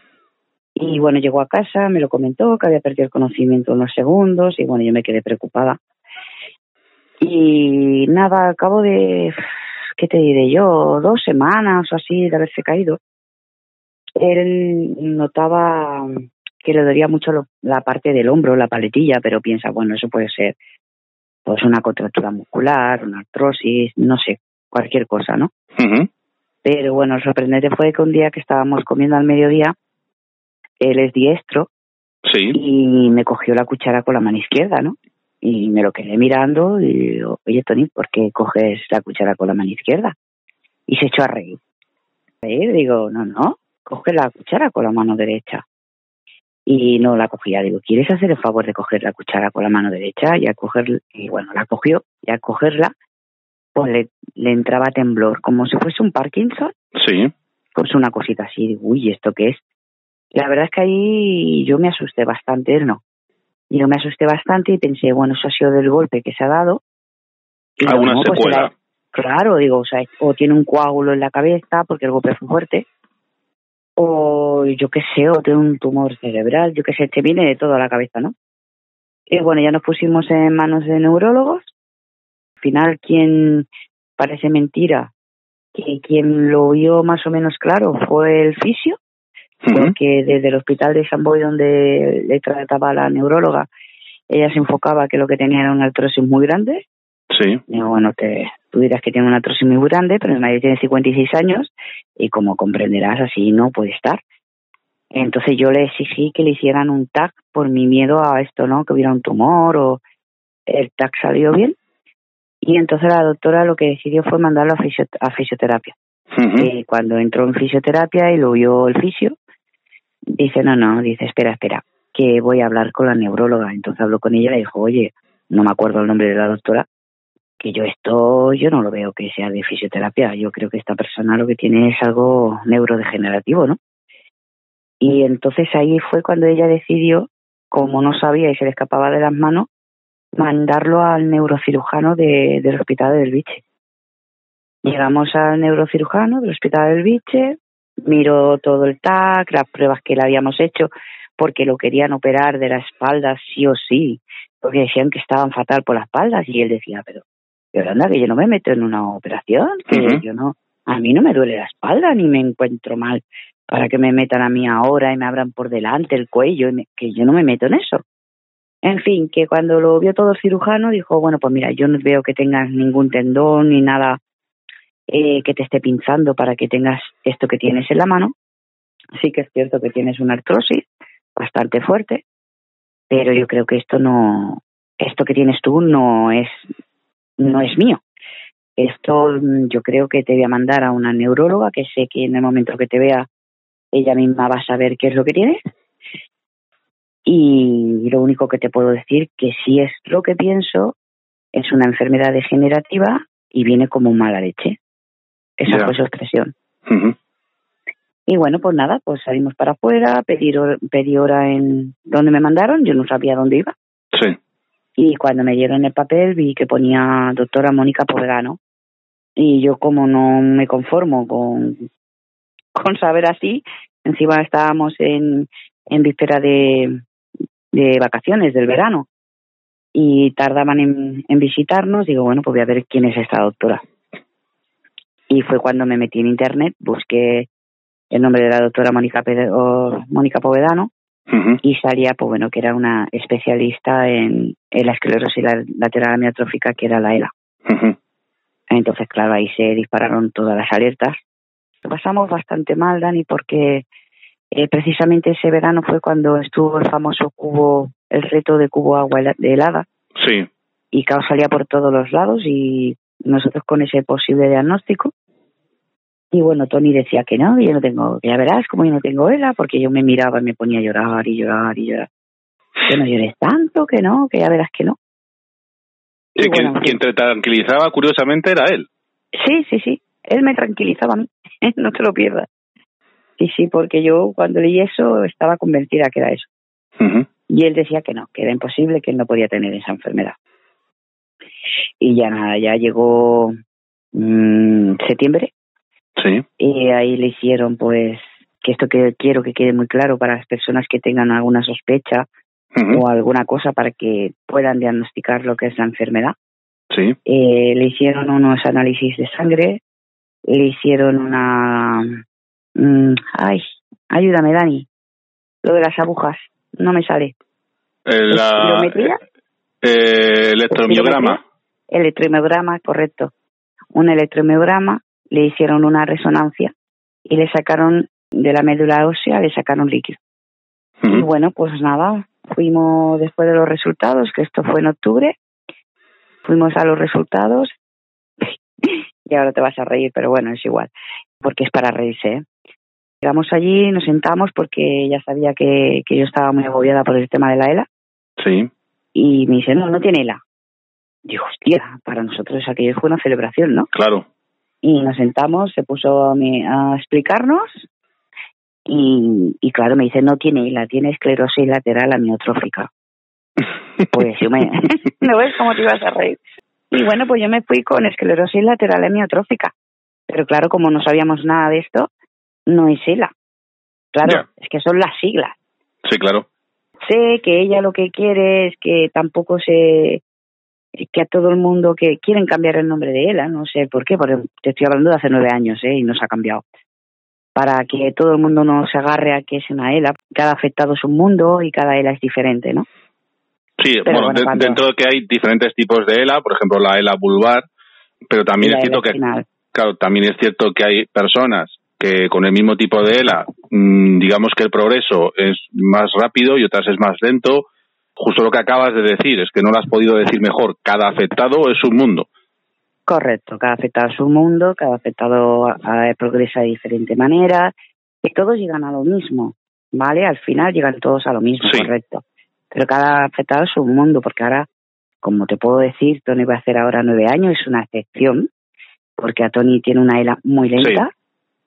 Y bueno, llegó a casa, me lo comentó, que había perdido el conocimiento en unos segundos, y bueno, yo me quedé preocupada. Y nada, al cabo de, ¿qué te diré yo? Dos semanas o así de haberse caído, él notaba que le dolía mucho la parte del hombro, la paletilla, pero piensa, bueno, eso puede ser pues una contractura muscular, una artrosis, no sé, cualquier cosa, ¿no? Pero bueno, lo sorprendente fue que un día que estábamos comiendo al mediodía, él es diestro Sí. y me cogió la cuchara con la mano izquierda, ¿no? Y me lo quedé mirando y digo, oye, Tony, ¿por qué coges la cuchara con la mano izquierda? Y se echó a reír. Reír, digo, no, no, coge la cuchara con la mano derecha. Y no la cogía. Digo, ¿quieres hacer el favor de coger la cuchara con la mano derecha? Y al coger, y bueno, la cogió, y al cogerla, pues le, le entraba temblor, como si fuese un Parkinson Sí. pues una cosita así, digo, uy, ¿esto qué es? La verdad es que ahí yo me asusté bastante, él no. Yo me asusté bastante y pensé, bueno, eso ha sido del golpe que se ha dado. Alguna no, pues secuela. claro, digo, o sea, o tiene un coágulo en la cabeza porque el golpe fue fuerte, o yo qué sé, o tiene un tumor cerebral, yo qué sé, te viene de todo a la cabeza, ¿no? Y bueno, ya nos pusimos en manos de neurólogos. Al final, quien parece mentira, que quien lo vio más o menos claro fue el fisio, porque desde el hospital de San Boy donde le trataba la neuróloga, ella se enfocaba que lo que tenía era una artrosis muy grande. Sí. Digo, bueno, te, tú dirás que tiene una artrosis muy grande, pero nadie tiene 56 años y como comprenderás, así no puede estar. Entonces yo le exigí que le hicieran un TAC por mi miedo a esto, ¿no? Que hubiera un tumor o el TAC salió bien. Y entonces la doctora lo que decidió fue mandarlo a, fisio- a fisioterapia. Ujú. Eh, cuando entró en fisioterapia y lo vio el fisio, dice, no, no, dice, espera, espera, que voy a hablar con la neuróloga. Entonces habló con ella y le dijo, oye, no me acuerdo el nombre de la doctora, que yo esto, yo no lo veo que sea de fisioterapia. Yo creo que esta persona lo que tiene es algo neurodegenerativo, ¿no? Y entonces ahí fue cuando ella decidió, como no sabía y se le escapaba de las manos, mandarlo al neurocirujano de, del hospital del Biche. Llegamos al neurocirujano del hospital del Biche, miró todo el TAC, las pruebas que le habíamos hecho, porque lo querían operar de la espalda sí o sí, porque decían que estaban fatal por las espaldas y él decía, pero, pero anda, que yo no me meto en una operación, que yo no, a mí no me duele la espalda ni me encuentro mal para que me metan a mí ahora y me abran por delante el cuello, y me- que yo no me meto en eso. En fin, que cuando lo vio todo el cirujano dijo, bueno, pues mira, yo no veo que tengas ningún tendón ni nada eh, que te esté pinzando para que tengas esto que tienes en la mano. Sí que es cierto que tienes una artrosis bastante fuerte, pero yo creo que esto no, esto que tienes tú no es, no es mío. Esto mm, yo creo que te voy a mandar a una neuróloga que sé que en el momento que te vea ella misma va a saber qué es lo que tienes. Y lo único que te puedo decir que si es lo que pienso es una enfermedad degenerativa y viene como mala leche. Esa Ya. fue su expresión. Y bueno, pues nada, pues salimos para afuera, pedí, pedí hora en donde me mandaron, yo no sabía dónde iba. Y cuando me dieron el papel vi que ponía doctora Mónica Povedano. Y yo como no me conformo con, con saber así, encima estábamos en, en víspera de, de vacaciones del verano y tardaban en, en visitarnos, digo, bueno, pues voy a ver quién es esta doctora. Y fue cuando me metí en internet, busqué el nombre de la doctora Mónica, Mónica Povedano Y salía, pues bueno, que era una especialista en, en la esclerosis la- lateral amiotrófica, que era la ELA. Entonces, claro, ahí se dispararon todas las alertas. Lo pasamos bastante mal, Dani, porque eh, precisamente ese verano fue cuando estuvo el famoso cubo, el reto de cubo agua helada, Sí. y claro, salía por todos los lados y nosotros con ese posible diagnóstico. Y bueno, Tony decía que no, que yo no tengo, que ya verás como yo no tengo ELA, porque yo me miraba y me ponía a llorar y llorar y llorar. Que no llores tanto, que no, que ya verás que no. Y Sí, quien, bueno, quien te tranquilizaba, curiosamente, era él. Sí, sí, sí. Él me tranquilizaba a mí. no te lo pierdas. Sí, sí, porque yo cuando leí eso estaba convencida que era eso. Y él decía que no, que era imposible, que él no podía tener esa enfermedad. Y ya nada, ya llegó mm, septiembre Sí. y ahí le hicieron pues que esto que quiero que quede muy claro para las personas que tengan alguna sospecha o alguna cosa para que puedan diagnosticar lo que es la enfermedad. Sí. Eh, le hicieron unos análisis de sangre, le hicieron una... mm, ay, ayúdame, Dani. Lo de las agujas, no me sale. Eh, La, ¿Espirometría? eh, electromiograma. Electromiograma, correcto. Un electromiograma, le hicieron una resonancia y le sacaron de la médula ósea, le sacaron líquido. Y bueno, pues nada, fuimos después de los resultados, que esto fue en octubre, fuimos a los resultados y ahora te vas a reír, pero bueno, es igual, porque es para reírse. ¿eh? Llegamos allí, nos sentamos porque ya sabía que, que yo estaba muy agobiada por el tema de la ELA Sí. y me dice, no, no tiene ELA. Digo, hostia, para nosotros aquello fue una celebración, ¿no? Claro. Y nos sentamos, se puso a, explicarnos y, y claro, me dice, no tiene ELA, tiene esclerosis lateral amiotrófica. Pues yo me... ¿No ves cómo te ibas a reír? Y bueno, pues yo me fui con esclerosis lateral amiotrófica. Pero claro, como no sabíamos nada de esto, no es ELA. Claro, es que son las siglas. Sí, claro. Sé que ella lo que quiere es que tampoco se... que a todo el mundo que quieren cambiar el nombre de ELA, no sé por qué, porque te estoy hablando de hace nueve años, ¿eh? Y no se ha cambiado. Para que todo el mundo no se agarre a que es una ELA. Cada afectado es un mundo y cada ELA es diferente, ¿no? Sí, Pero bueno, dentro de que hay diferentes tipos de ELA, por ejemplo, la ELA vulvar, pero también es cierto que, claro, también es cierto que hay personas que con el mismo tipo de ELA, mm, digamos que el progreso es más rápido y otras es más lento. Justo lo que acabas de decir, es que no lo has podido decir mejor. Cada afectado es un mundo. Correcto, cada afectado es un mundo, cada afectado ah, progresa de diferente manera, y todos llegan a lo mismo. ¿vale? Al final llegan todos a lo mismo, correcto. Pero cada afectado es un mundo, porque ahora, como te puedo decir, Tony va a hacer ahora nueve años, es una excepción, porque a Tony tiene una ELA muy lenta.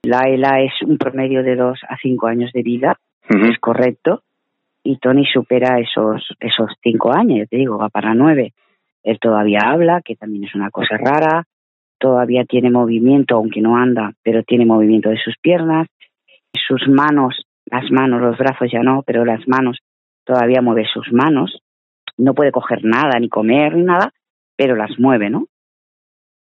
La ELA es un promedio de dos a cinco años de vida, es correcto, y Tony supera esos, esos cinco años, te digo, va para nueve. Él todavía habla, que también es una cosa rara, todavía tiene movimiento, aunque no anda, pero tiene movimiento de sus piernas, sus manos, las manos, los brazos ya no, pero las manos todavía mueve sus manos, no puede coger nada, ni comer, ni nada, pero las mueve, ¿no?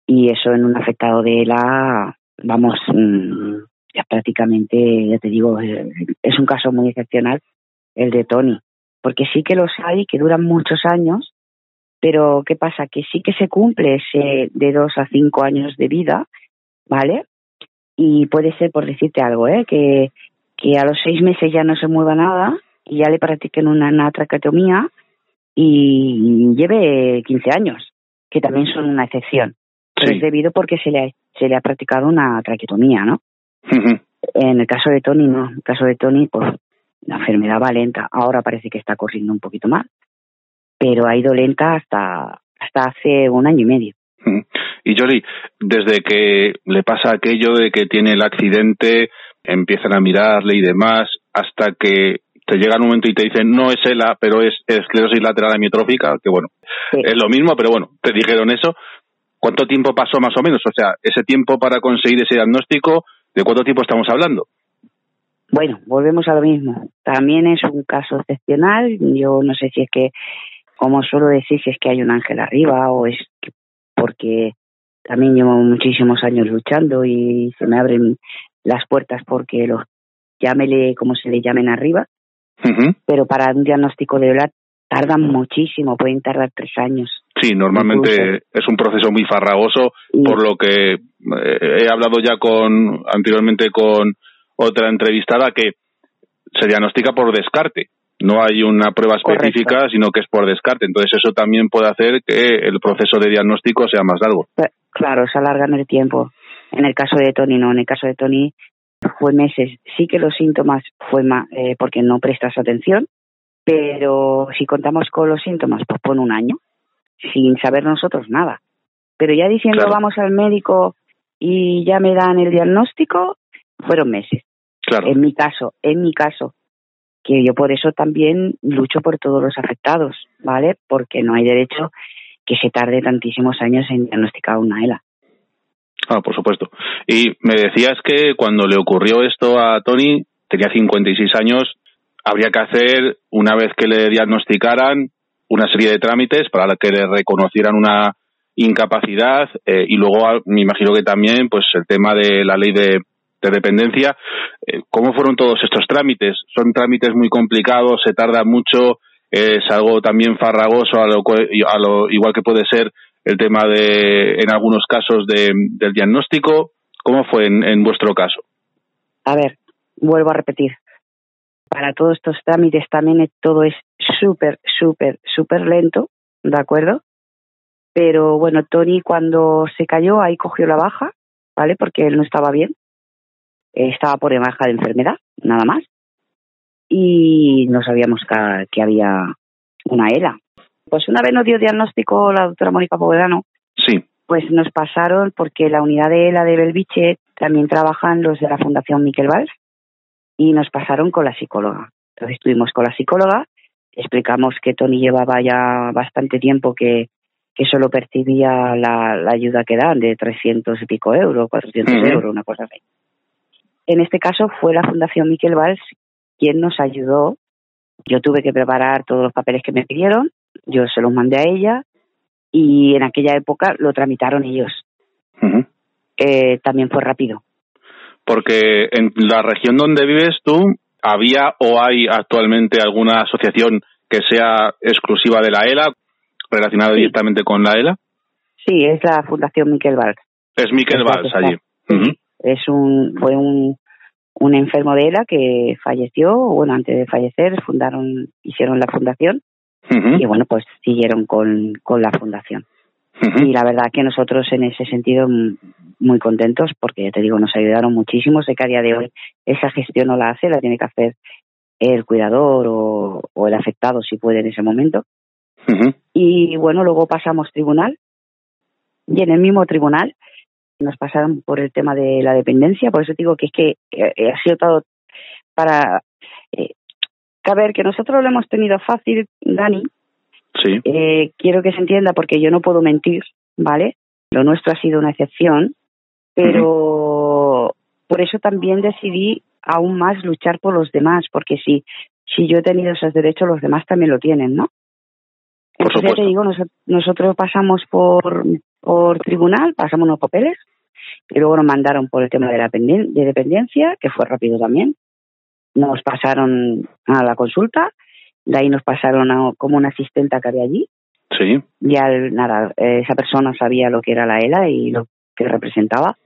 Y eso en un afectado de la, vamos, mm, ya prácticamente, ya te digo, eh, es un caso muy excepcional el de Tony, porque sí que los hay que duran muchos años, pero ¿qué pasa? Que sí que se cumple ese de dos a cinco años de vida, ¿vale? Y puede ser, por decirte algo, ¿eh? que, que a los seis meses ya no se mueva nada y ya le practiquen una, una traqueotomía y lleve 15 años, que también son una excepción. Pero es debido porque se le, se le ha practicado una traqueotomía, ¿no? En el caso de Tony, no. En el caso de Tony, pues la enfermedad va lenta. Ahora parece que está corriendo un poquito más, pero ha ido lenta hasta, hasta hace un año y medio. Y Jory, desde que le pasa aquello de que tiene el accidente, empiezan a mirarle y demás, hasta que te llega un momento y te dicen no es ELA, pero es esclerosis lateral amiotrófica, que bueno, es lo mismo, pero bueno, te dijeron eso. ¿Cuánto tiempo pasó más o menos? O sea, ese tiempo para conseguir ese diagnóstico, ¿de cuánto tiempo estamos hablando? Bueno, volvemos a lo mismo. También es un caso excepcional. Yo no sé si es que, como suelo decir, si es que hay un ángel arriba o es porque también llevo muchísimos años luchando y se me abren las puertas porque los llámele como se le llamen arriba. Pero para un diagnóstico de ELA tardan muchísimo, pueden tardar tres años. Sí, normalmente es un proceso muy farragoso, por lo que eh, he hablado ya con anteriormente con otra entrevistada que se diagnostica por descarte. No hay una prueba específica, sino que es por descarte. Entonces eso también puede hacer que el proceso de diagnóstico sea más largo. Claro, se alarga en el tiempo. En el caso de Tony no, en el caso de Tony fue meses. Sí que los síntomas fue más, eh, porque no prestas atención, pero si contamos con los síntomas, pues pone un año, sin saber nosotros nada. Pero ya diciendo vamos al médico y ya me dan el diagnóstico, fueron meses. Claro. En mi caso, en mi caso, que yo por eso también lucho por todos los afectados, ¿vale? Porque no hay derecho que se tarde tantísimos años en diagnosticar una ELA. Ah, por supuesto. Y me decías que cuando le ocurrió esto a Tony, tenía 56 años, habría que hacer, una vez que le diagnosticaran, una serie de trámites para que le reconocieran una incapacidad eh, y luego me imagino que también pues el tema de la ley de de dependencia. Eh, ¿Cómo fueron todos estos trámites? Son trámites muy complicados, se tarda mucho, es algo también farragoso, a lo, igual que puede ser el tema de, en algunos casos, de, del diagnóstico. ¿Cómo fue en, en vuestro caso? A ver, vuelvo a repetir. Para todos estos trámites también todo es súper, súper, súper lento, ¿de acuerdo? Pero bueno, Tony cuando se cayó ahí cogió la baja, ¿vale? Porque él no estaba bien estaba por baja de enfermedad, nada más. Y no sabíamos que, había una ELA. Pues una vez nos dio diagnóstico la doctora Mónica Povedano, sí. pues nos pasaron, porque la unidad de ELA de Belviche también trabajan los de la Fundación Miquel Valls, y nos pasaron con la psicóloga. Entonces estuvimos con la psicóloga, explicamos que Tony llevaba ya bastante tiempo que, que solo percibía la, ayuda que dan de 300 y pico euros, 400 euros, una cosa así. En este caso fue la Fundación Miquel Valls quien nos ayudó. Yo tuve que preparar todos los papeles que me pidieron, yo se los mandé a ella y en aquella época lo tramitaron ellos. Eh, también fue rápido. Porque en la región donde vives tú, ¿había o hay actualmente alguna asociación que sea exclusiva de la ELA, relacionada directamente con la ELA? Sí, es la Fundación Miquel Valls. Es Miquel Valls allí. Es un, fue un, un enfermo de ELA que falleció, bueno, antes de fallecer fundaron, hicieron la fundación y bueno, pues siguieron con, con la fundación. Y la verdad que nosotros en ese sentido muy contentos porque, ya te digo, nos ayudaron muchísimo. Sé que a día de hoy esa gestión no la hace, la tiene que hacer el cuidador o, o el afectado si puede en ese momento. Y bueno, luego pasamos tribunal y en el mismo tribunal nos pasaron por el tema de la dependencia, por eso digo que es que eh, ha sido todo para... Eh, que a ver, que nosotros lo hemos tenido fácil, Dani, Sí. eh, quiero que se entienda porque yo no puedo mentir, ¿vale? Lo nuestro ha sido una excepción, pero por eso también decidí aún más luchar por los demás, porque si, si yo he tenido esos derechos, los demás también lo tienen, ¿no? Por Entonces, supuesto. te digo, noso- nosotros pasamos por, por tribunal, pasamos unos papeles, y luego nos mandaron por el tema de la penden- de dependencia, que fue rápido también. Nos pasaron a la consulta, de ahí nos pasaron a como una asistenta que había allí, Sí. ya nada, esa persona sabía lo que era la ELA y lo que representaba.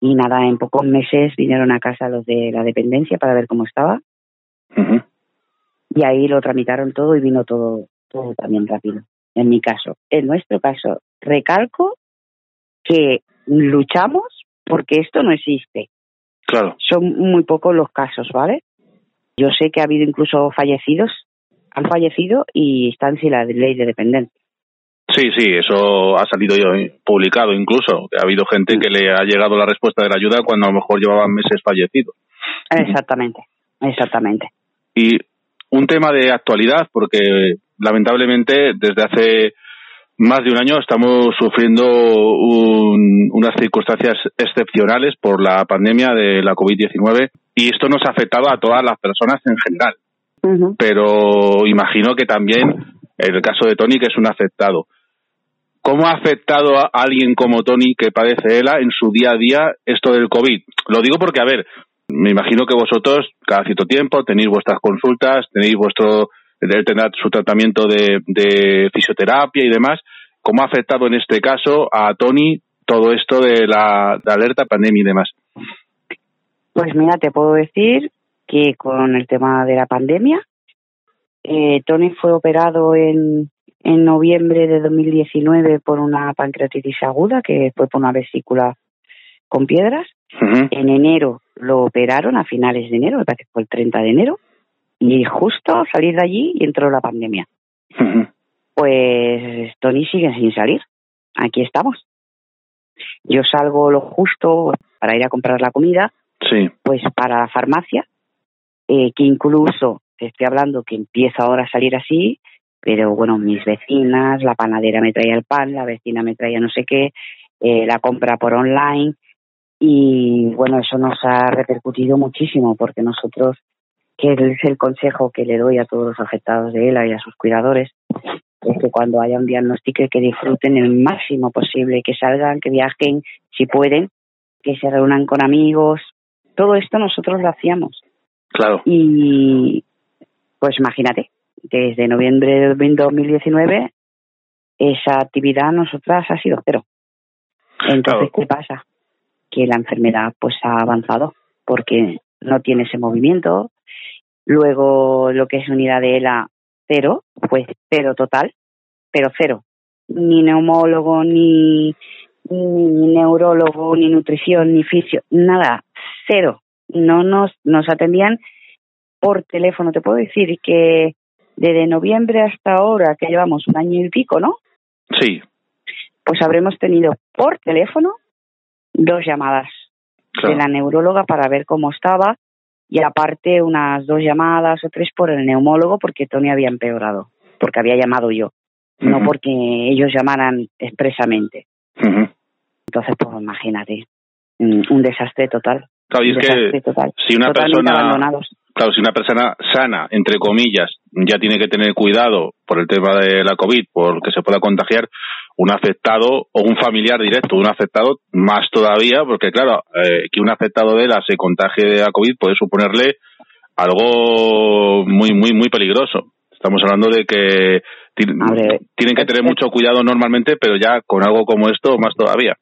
Y nada, en pocos meses vinieron a casa los de la dependencia para ver cómo estaba. Y ahí lo tramitaron todo y vino todo, todo también rápido. En mi caso. En nuestro caso, recalco que luchamos porque esto no existe. Claro. Son muy pocos los casos, ¿vale? Yo sé que ha habido incluso fallecidos, han fallecido y están sin la ley de dependencia. Sí, sí, eso ha salido yo, publicado incluso. Ha habido gente que le ha llegado la respuesta de la ayuda cuando a lo mejor llevaban meses fallecidos. Exactamente, exactamente. Y un tema de actualidad, porque lamentablemente desde hace más de un año estamos sufriendo un- unas circunstancias excepcionales por la pandemia de la COVID-19 y esto nos ha afectado a todas las personas en general. Pero imagino que también en el caso de Tony, que es un afectado. ¿Cómo ha afectado a alguien como Tony, que padece ELA, en su día a día esto del COVID? Lo digo porque, a ver, me imagino que vosotros cada cierto tiempo tenéis vuestras consultas, tenéis vuestro, él tendrá su tratamiento de, de fisioterapia y demás. ¿Cómo ha afectado en este caso a Tony todo esto de la, de alerta pandemia y demás? Pues mira, te puedo decir que con el tema de la pandemia, eh, Tony fue operado en, en noviembre de 2019 por una pancreatitis aguda, que fue por una vesícula con piedras. En enero lo operaron, a finales de enero, me parece que fue el 30 de enero, y justo al salir de allí y entró la pandemia. Pues Tony sigue sin salir. Aquí estamos. Yo salgo lo justo para ir a comprar la comida, Sí, pues para la farmacia, eh, que incluso te estoy hablando que empieza ahora a salir así, pero bueno, mis vecinas, la panadera me traía el pan, la vecina me traía no sé qué, eh, la compra por online y bueno, eso nos ha repercutido muchísimo porque nosotros, que es el consejo que le doy a todos los afectados de ELA y a sus cuidadores, es que cuando haya un diagnóstico que disfruten el máximo posible, que salgan, que viajen, si pueden, que se reúnan con amigos. Todo esto nosotros lo hacíamos. claro. Y pues imagínate, desde noviembre de 2019 esa actividad nosotras ha sido cero. Entonces, Claro. ¿qué pasa? Que la enfermedad pues ha avanzado porque no tiene ese movimiento. Luego lo que es unidad de ELA cero, pues cero total, pero cero. Ni neumólogo, ni, ni neurólogo, ni nutrición, ni fisio, nada, cero. No nos, nos atendían por teléfono. Te puedo decir que desde noviembre hasta ahora, que llevamos un año y pico, ¿no? Sí, Pues habremos tenido por teléfono dos llamadas claro. de la neuróloga para ver cómo estaba y aparte unas dos llamadas o tres por el neumólogo porque Tony había empeorado, porque había llamado yo, no porque ellos llamaran expresamente. Entonces, pues imagínate, un desastre total. Claro, y es que total. si una Totalmente persona abandonados. Claro, si una persona sana, entre comillas, ya tiene que tener cuidado por el tema de la COVID, porque se pueda contagiar, un afectado o un familiar directo de un afectado, más todavía, porque claro, eh, que un afectado de la se contagie de la COVID puede suponerle algo muy, muy, muy peligroso. Estamos hablando de que Hombre, tienen que tener mucho cuidado normalmente, pero ya con algo como esto, más todavía.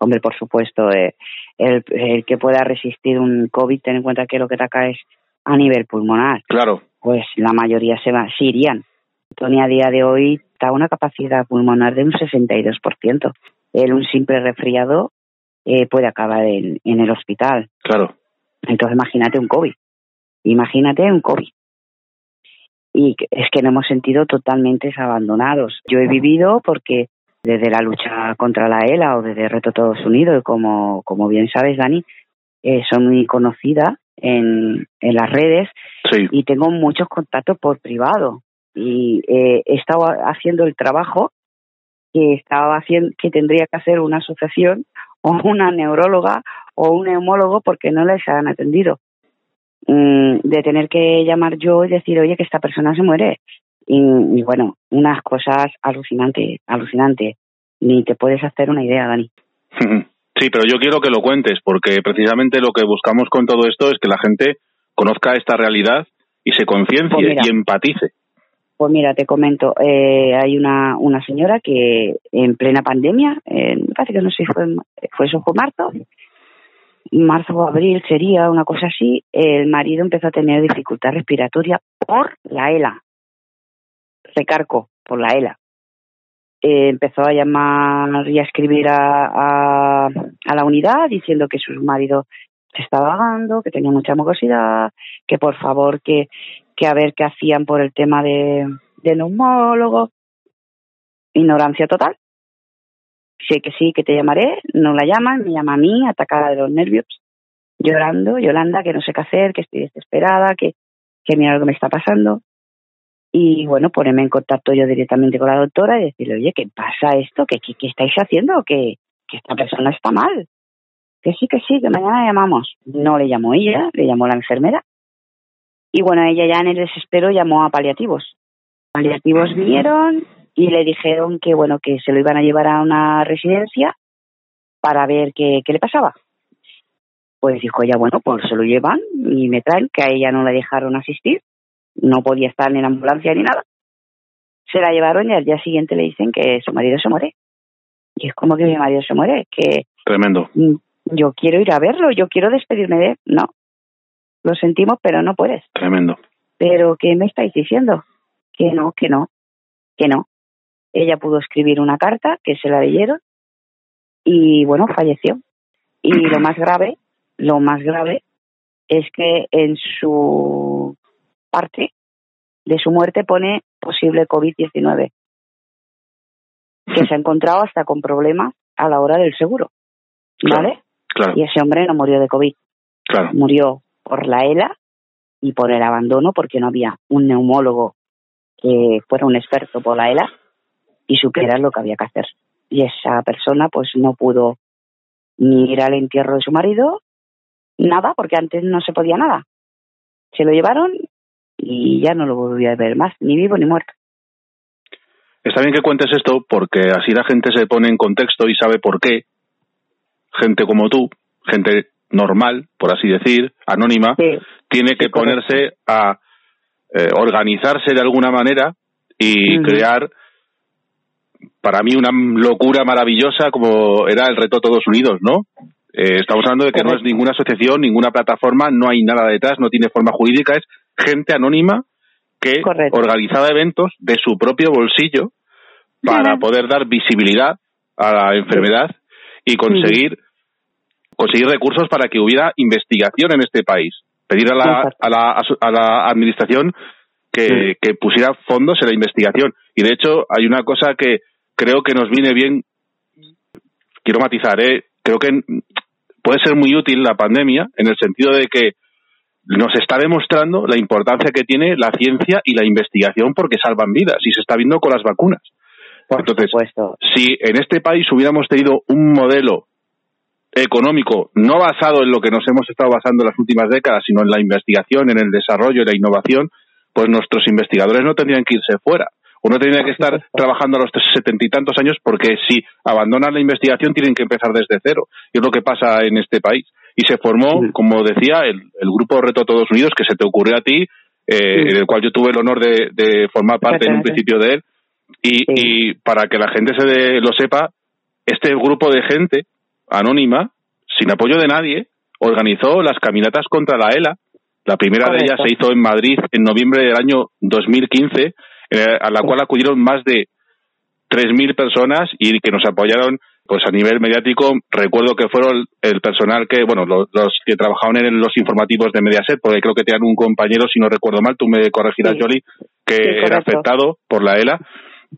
Hombre, por supuesto, eh, el, el que pueda resistir un COVID, ten en cuenta que lo que te acá es a nivel pulmonar. Claro, Pues la mayoría se va, sí irían. Tony a día de hoy está una capacidad pulmonar de un 62%. Él, un simple resfriado, eh, puede acabar en, en el hospital. claro. Entonces, imagínate un COVID. Imagínate un COVID. y es que nos hemos sentido totalmente abandonados. Yo he vivido porque desde la lucha contra la ELA o desde Reto Todos Unidos, como, como bien sabes, Dani, eh, soy muy conocida en, en las redes y tengo muchos contactos por privado. Y eh, he estado haciendo el trabajo que estaba haciendo, que tendría que hacer una asociación o una neuróloga o un neumólogo porque no les han atendido. Mm, de tener que llamar yo y decir, oye, que esta persona se muere. Y, bueno, unas cosas alucinantes, alucinantes. Ni te puedes hacer una idea, Dani. Sí, pero yo quiero que lo cuentes, porque precisamente lo que buscamos con todo esto es que la gente conozca esta realidad y se conciencie pues y empatice. Pues mira, te comento, eh, hay una, una señora que en plena pandemia, eh, me parece que no sé si fue, fue eso, fue marzo, marzo o abril sería una cosa así, el marido empezó a tener dificultad respiratoria por la ELA. Recarco, por la ELA. Eh, empezó a llamar y a escribir a, a, la unidad diciendo que su marido se estaba ahogando, que tenía mucha mucosidad, que por favor que, que a ver qué hacían por el tema de, de neumólogo. Ignorancia total sé que sí, que te llamaré, no la llaman, me llama a mí, atacada de los nervios, llorando, Yolanda, que no sé qué hacer, que estoy desesperada, que, que mira lo que me está pasando. Y bueno, ponerme en contacto yo directamente con la doctora y decirle, oye, ¿qué pasa esto? ¿Qué, qué, estáis haciendo? Que, que esta persona está mal. Que sí, que sí, que mañana llamamos. No le llamó ella, le llamó la enfermera. Y bueno, ella ya en el desespero llamó a paliativos. Paliativos vinieron, y le dijeron que bueno que se lo iban a llevar a una residencia para ver qué, qué le pasaba. Pues dijo ella, bueno, pues se lo llevan y me traen, que a ella no la dejaron asistir, no podía estar ni en ambulancia ni nada. Se la llevaron y al día siguiente le dicen que su marido se muere. Y es como que mi marido se muere, que... Tremendo. Mm, yo quiero ir a verlo, yo quiero despedirme de él. No, lo sentimos, pero no puedes. Tremendo. Pero ¿qué me estáis diciendo? Que no, que no, que no. Ella pudo escribir una carta que se la leyeron y bueno, falleció. Y lo más grave, lo más grave es que en su parte de su muerte pone posible COVID-19, que se ha encontrado hasta con problemas a la hora del seguro. ¿Vale? Claro. Y ese hombre no murió de COVID. Claro. Murió por la ELA y por el abandono porque no había un neumólogo que fuera un experto por la ELA y supiera lo que había que hacer. Y esa persona pues no pudo ni ir al entierro de su marido, nada, porque antes no se podía nada. Se lo llevaron y ya no lo volví a ver más, ni vivo ni muerto. Está bien que cuentes esto porque así la gente se pone en contexto y sabe por qué gente como tú, gente normal, por así decir, anónima, tiene que ponerse a eh, organizarse de alguna manera y crear para mí una locura maravillosa como era el reto Todos Unidos, ¿no? Eh, estamos hablando de que no es ninguna asociación, ninguna plataforma, no hay nada detrás, no tiene forma jurídica, es gente anónima que organizaba eventos de su propio bolsillo para poder dar visibilidad a la enfermedad y conseguir conseguir recursos para que hubiera investigación en este país. Pedir a la, a la, a la administración que, que pusiera fondos en la investigación. Y de hecho hay una cosa que, creo que nos viene bien, quiero matizar, ¿eh? creo que puede ser muy útil la pandemia en el sentido de que nos está demostrando la importancia que tiene la ciencia y la investigación porque salvan vidas y se está viendo con las vacunas. Entonces, si en este país hubiéramos tenido un modelo económico no basado en lo que nos hemos estado basando en las últimas décadas, sino en la investigación, en el desarrollo y la innovación, pues nuestros investigadores no tendrían que irse fuera. Uno tenía que estar trabajando a los setenta y tantos años porque si abandonan la investigación tienen que empezar desde cero. Y es lo que pasa en este país. Y se formó, como decía, el, grupo Reto Todos Unidos, que se te ocurrió a ti, eh, en el cual yo tuve el honor de, formar parte en un principio de él. Y, para que la gente se lo sepa, este grupo de gente anónima, sin apoyo de nadie, organizó las caminatas contra la ELA. La primera de ellas se hizo en Madrid en noviembre del año 2015 eh, a la cual acudieron más de 3.000 personas y que nos apoyaron pues a nivel mediático. Recuerdo que fueron el personal que, bueno, los, que trabajaban en los informativos de Mediaset, porque creo que tenían un compañero, si no recuerdo mal, tú me corregirás, Jolie, que Sí, era afectado por la ELA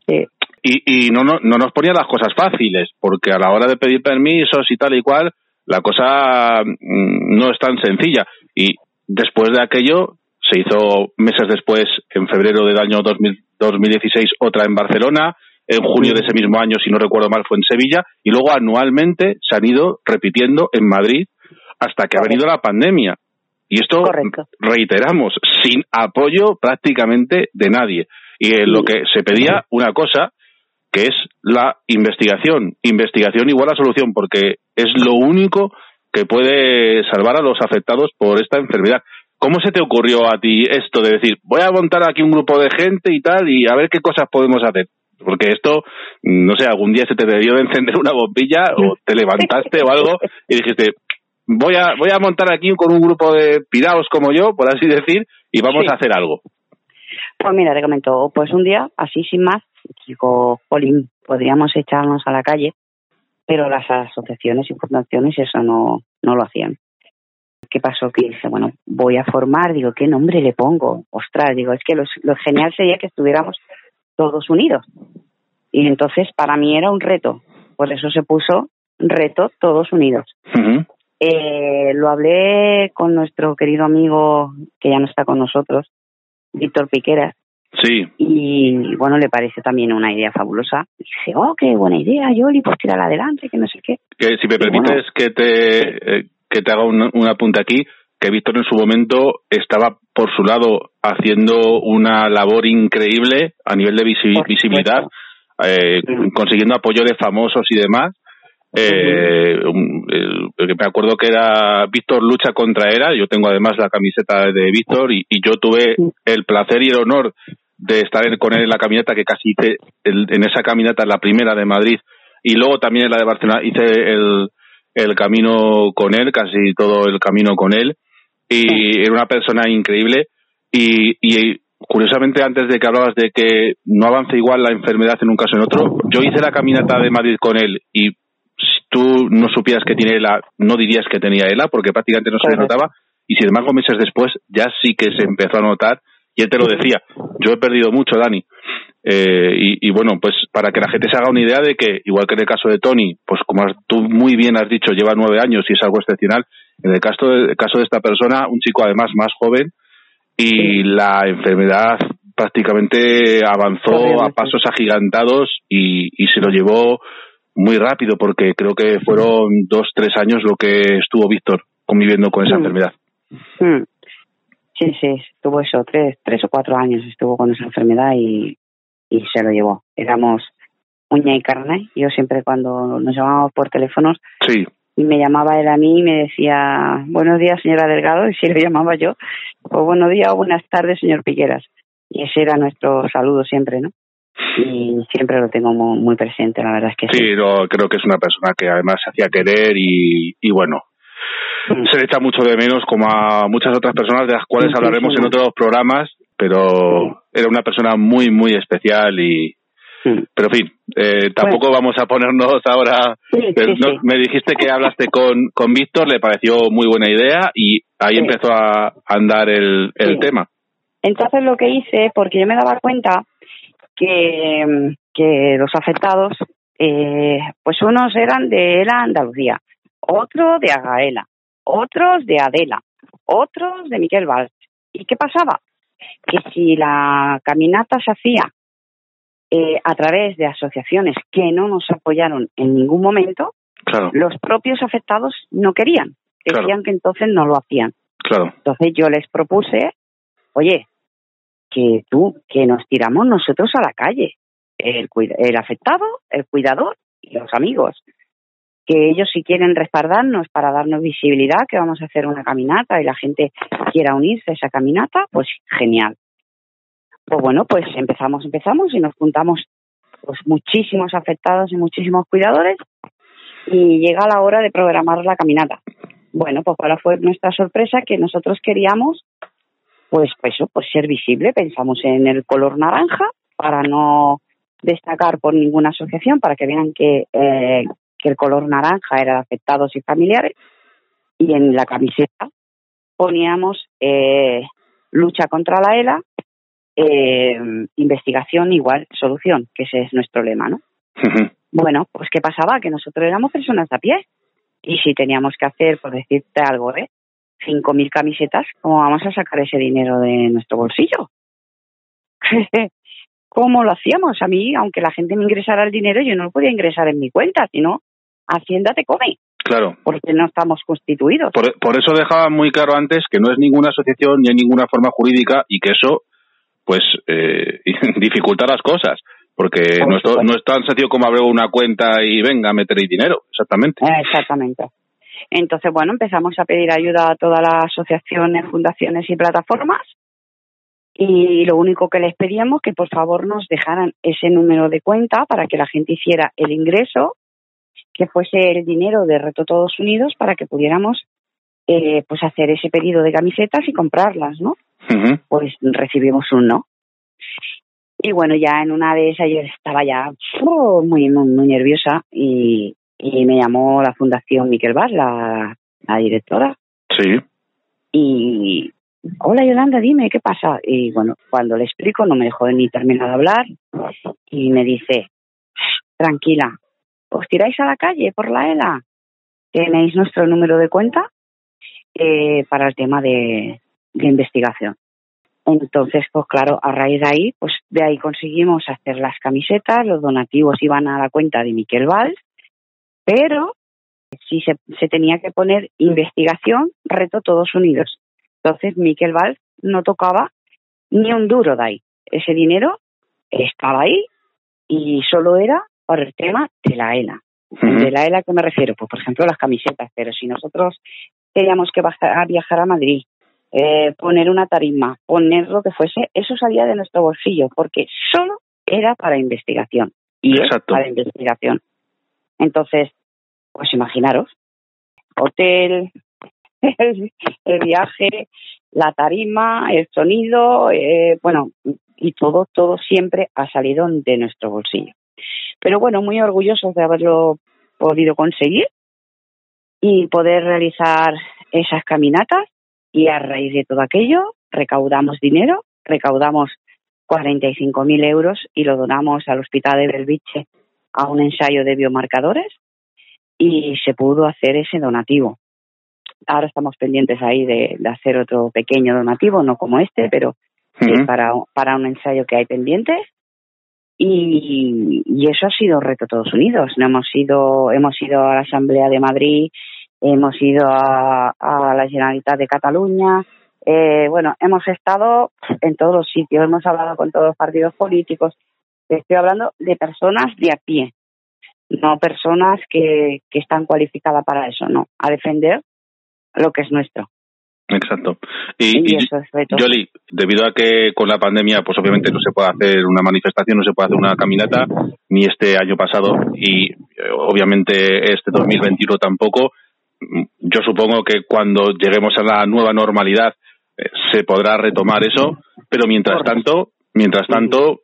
Sí. y, y no, no, no nos ponía las cosas fáciles, porque a la hora de pedir permisos y tal y cual, la cosa mm, no es tan sencilla. Y después de aquello, se hizo meses después, en febrero del año 2000 2016, otra en Barcelona, en junio de ese mismo año, si no recuerdo mal, fue en Sevilla, y luego anualmente se han ido repitiendo en Madrid hasta que ha venido la pandemia. Y esto, Correcto. reiteramos, sin apoyo prácticamente de nadie. Y en lo que se pedía una cosa, que es la investigación. Investigación igual a solución, porque es lo único que puede salvar a los afectados por esta enfermedad. ¿Cómo se te ocurrió a ti esto de decir, voy a montar aquí un grupo de gente y tal, y a ver qué cosas podemos hacer? Porque esto, no sé, algún día se te debió de encender una bombilla o te levantaste o algo y dijiste, voy a, voy a montar aquí con un grupo de piraos como yo, por así decir, y vamos Sí. a hacer algo. Pues mira, te comento, pues un día, así sin más, digo, Jolín, podríamos echarnos a la calle, pero las asociaciones y fundaciones eso no, no lo hacían. ¿Qué pasó? Que dice, bueno, voy a formar, digo, ¿qué nombre le pongo? Ostras, digo, es que lo, lo genial sería que estuviéramos todos unidos. Y entonces para mí era un reto, por eso se puso reto todos unidos. Eh, lo hablé con nuestro querido amigo que ya no está con nosotros, Víctor Piqueras, Sí, y bueno, le parece también una idea fabulosa. Y dice, oh, qué buena idea, Yoli, pues tirarla adelante, que no sé qué. que si me Y permites bueno, que te eh, que te haga un, un apunte aquí, que Víctor en su momento estaba por su lado haciendo una labor increíble a nivel de visi- visibilidad, eh, consiguiendo apoyo de famosos y demás. Eh, un- que me acuerdo que era Víctor lucha contra ERA, yo tengo además la camiseta de Víctor y, y yo tuve el placer y el honor de estar en- con él en la caminata que casi hice el- en esa caminata, la primera de Madrid y luego también en la de Barcelona hice el, el camino con él, casi todo el camino con él y era una persona increíble. Y, y curiosamente antes de que hablabas de que no avanza igual la enfermedad en un caso en otro, yo hice la caminata de Madrid con él y si tú no supieras que tiene ELA, no dirías que tenía ELA porque prácticamente no se le Correcto. notaba. Y sin embargo meses después ya sí que se empezó a notar. Y él te lo decía, yo he perdido mucho, Dani. Eh, y, y bueno, pues para que la gente se haga una idea de que, igual que en el caso de Tony, pues como tú muy bien has dicho, lleva nueve años y es algo excepcional, en el caso de, el caso de esta persona, un chico además más joven, y la enfermedad prácticamente avanzó a pasos agigantados y, y se lo llevó muy rápido porque creo que fueron dos, tres años lo que estuvo Víctor conviviendo con esa Mm. enfermedad. Mm. Sí, sí, estuvo eso, tres, tres o cuatro años estuvo con esa enfermedad y, y se lo llevó. Éramos uña y carne. Yo siempre cuando nos llamábamos por teléfonos Sí, y me llamaba él a mí y me decía, buenos días, señora Delgado, y si lo llamaba yo, pues buenos días o buenas tardes, señor Piqueras. Y ese era nuestro saludo siempre, ¿no? Y siempre lo tengo muy, muy presente, la verdad es que sí. sí, no, creo que es una persona que además se hacía querer y, y bueno, Mm. se le echa mucho de menos como a muchas otras personas de las cuales hablaremos en otros programas, pero era una persona muy, muy especial y, Pero en fin, eh, tampoco vamos a ponernos ahora. Sí, sí, no- sí. Me dijiste que hablaste con, con Víctor, le pareció muy buena idea y ahí empezó a andar el, el tema. Entonces lo que hice, porque yo me daba cuenta que, que los afectados, eh, pues unos eran de ELA Andalucía, otros de Agaela, otros de Adela, otros de Miquel Valls. ¿Y qué pasaba? Que si la caminata se hacía eh, a través de asociaciones que no nos apoyaron en ningún momento, Claro, los propios afectados no querían. Claro. Decían que entonces no lo hacían. claro. Entonces yo les propuse, oye, que tú, que nos tiramos nosotros a la calle, el, el afectado, el cuidador y los amigos. Que ellos si quieren respaldarnos para darnos visibilidad, que vamos a hacer una caminata y la gente quiera unirse a esa caminata, pues genial. Pues bueno, pues empezamos, empezamos y nos juntamos pues muchísimos afectados y muchísimos cuidadores y llega la hora de programar la caminata. Bueno, pues ahora fue nuestra sorpresa que nosotros queríamos, pues, pues eso, pues ser visible. Pensamos en el color naranja para no destacar por ninguna asociación, para que vean que, eh, que el color naranja era afectados y familiares. Y en la camiseta poníamos eh, lucha contra la ELA, eh, investigación igual solución, que ese es nuestro lema, ¿no? Bueno, pues ¿qué pasaba? Que nosotros éramos personas a pie. Y si teníamos que hacer, por decirte algo, ¿eh? 5.000 camisetas, ¿cómo vamos a sacar ese dinero de nuestro bolsillo? ¿Cómo lo hacíamos? A mí, aunque la gente me ingresara el dinero, yo no lo podía ingresar en mi cuenta, sino Hacienda te come, Claro. porque no estamos constituidos. Por, por eso dejaba muy claro antes que no es ninguna asociación ni hay ninguna forma jurídica y que eso, pues, eh, dificulta las cosas. Porque Por no es, no es tan sencillo como abrir una cuenta y venga, meteréis dinero. Exactamente. Eh, Exactamente. Entonces, bueno, empezamos a pedir ayuda a todas las asociaciones, fundaciones y plataformas. Y lo único que les pedíamos que por favor nos dejaran ese número de cuenta para que la gente hiciera el ingreso, que fuese el dinero de Reto Todos Unidos para que pudiéramos eh, pues hacer ese pedido de camisetas y comprarlas, ¿no? Pues recibimos un no. Y bueno, ya en una de esas yo estaba ya muy, muy, muy nerviosa y, y me llamó la Fundación Miquel Bar, la, la directora, Sí. y hola Yolanda, dime, ¿qué pasa? Y bueno, cuando le explico no me dejó ni terminar de hablar y me dice, tranquila, os tiráis a la calle por la ELA, tenéis nuestro número de cuenta eh, para el tema de, de investigación. Entonces, pues claro, a raíz de ahí, pues de ahí conseguimos hacer las camisetas, los donativos iban a la cuenta de Miquel Valls, pero sí se, se tenía que poner investigación, reto todos unidos. Entonces, Miquel Valls no tocaba ni un duro de ahí. Ese dinero estaba ahí y solo era para el tema de la ELA. ¿De la ELA a qué me refiero? Pues, por ejemplo, las camisetas. Pero si nosotros teníamos que bajar, viajar a Madrid, eh, poner una tarima, poner lo que fuese, eso salía de nuestro bolsillo, porque solo era para investigación. Y es Exacto. para investigación. Entonces, pues imaginaros, hotel, el, el viaje, la tarima, el sonido, eh, bueno, y todo, todo siempre ha salido de nuestro bolsillo. Pero bueno, muy orgullosos de haberlo podido conseguir y poder realizar esas caminatas y a raíz de todo aquello recaudamos dinero, recaudamos 45.000 euros y lo donamos al Hospital de Belviche a un ensayo de biomarcadores y se pudo hacer ese donativo. Ahora estamos pendientes ahí de, de hacer otro pequeño donativo, no como este, pero sí, para, para un ensayo que hay pendientes. Y, y eso ha sido Reto Todos Unidos. No hemos ido, hemos ido a la Asamblea de Madrid, hemos ido a, a la Generalitat de Cataluña, eh, bueno, hemos estado en todos los sitios, hemos hablado con todos los partidos políticos. Estoy hablando de personas de a pie, no personas que, que están cualificadas para eso, no, a defender lo que es nuestro. Exacto. Y, Y y, eso es. Yoli, debido a que con la pandemia, pues obviamente no se puede hacer una manifestación, no se puede hacer una caminata, ni este año pasado y eh, obviamente este 2021 tampoco. Yo supongo que cuando lleguemos a la nueva normalidad eh, se podrá retomar eso, pero mientras tanto, mientras tanto,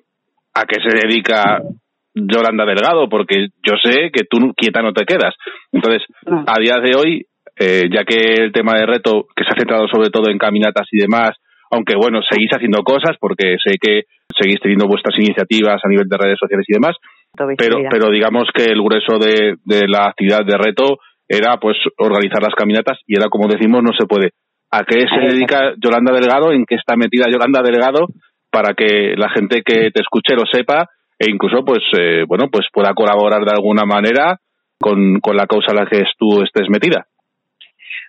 ¿a qué se dedica Yolanda Delgado? Porque yo sé que tú quieta no te quedas. Entonces, No. a día de hoy, eh, ya que el tema de reto, que se ha centrado sobre todo en caminatas y demás, aunque bueno, seguís haciendo cosas porque sé que seguís teniendo vuestras iniciativas a nivel de redes sociales y demás, pero, pero digamos que el grueso de, de la actividad de reto era pues organizar las caminatas y era como decimos, no se puede. ¿A qué se dedica Yolanda Delgado? ¿En qué está metida Yolanda Delgado? Para que la gente que te escuche lo sepa e incluso pues eh, bueno pues pueda colaborar de alguna manera con, con la causa en la que tú estés metida.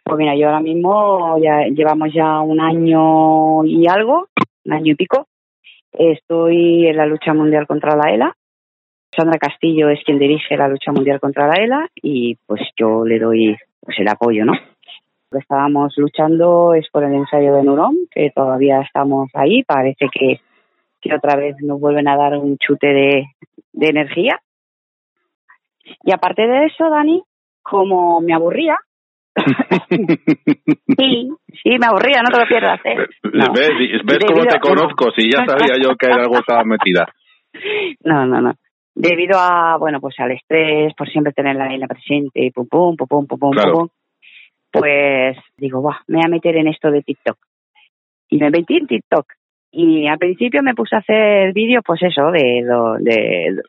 Pues mira, yo ahora mismo ya llevamos ya un año y algo, un año y pico. Estoy en la lucha mundial contra la ELA. Sandra Castillo es quien dirige la lucha mundial contra la ELA y pues yo le doy pues el apoyo, ¿no? Lo que estábamos luchando es por el ensayo de Nurón, que todavía estamos ahí. Parece que, que otra vez nos vuelven a dar un chute de, de energía. Y aparte de eso, Dani, como me aburría, Sí, sí, me aburría, no te lo pierdas, ¿eh? No. ¿Ves, ves cómo te conozco? Si ya sabía yo que algo estaba metida. No, no, no. Debido a, bueno, pues al estrés, por siempre tener la isla presente, y pum, pum, pum, pum, pum, pum, Claro. pum, pues digo, va, me voy a meter en esto de TikTok. Y me metí en TikTok. Y al principio me puse a hacer vídeos, pues eso, de, do- de,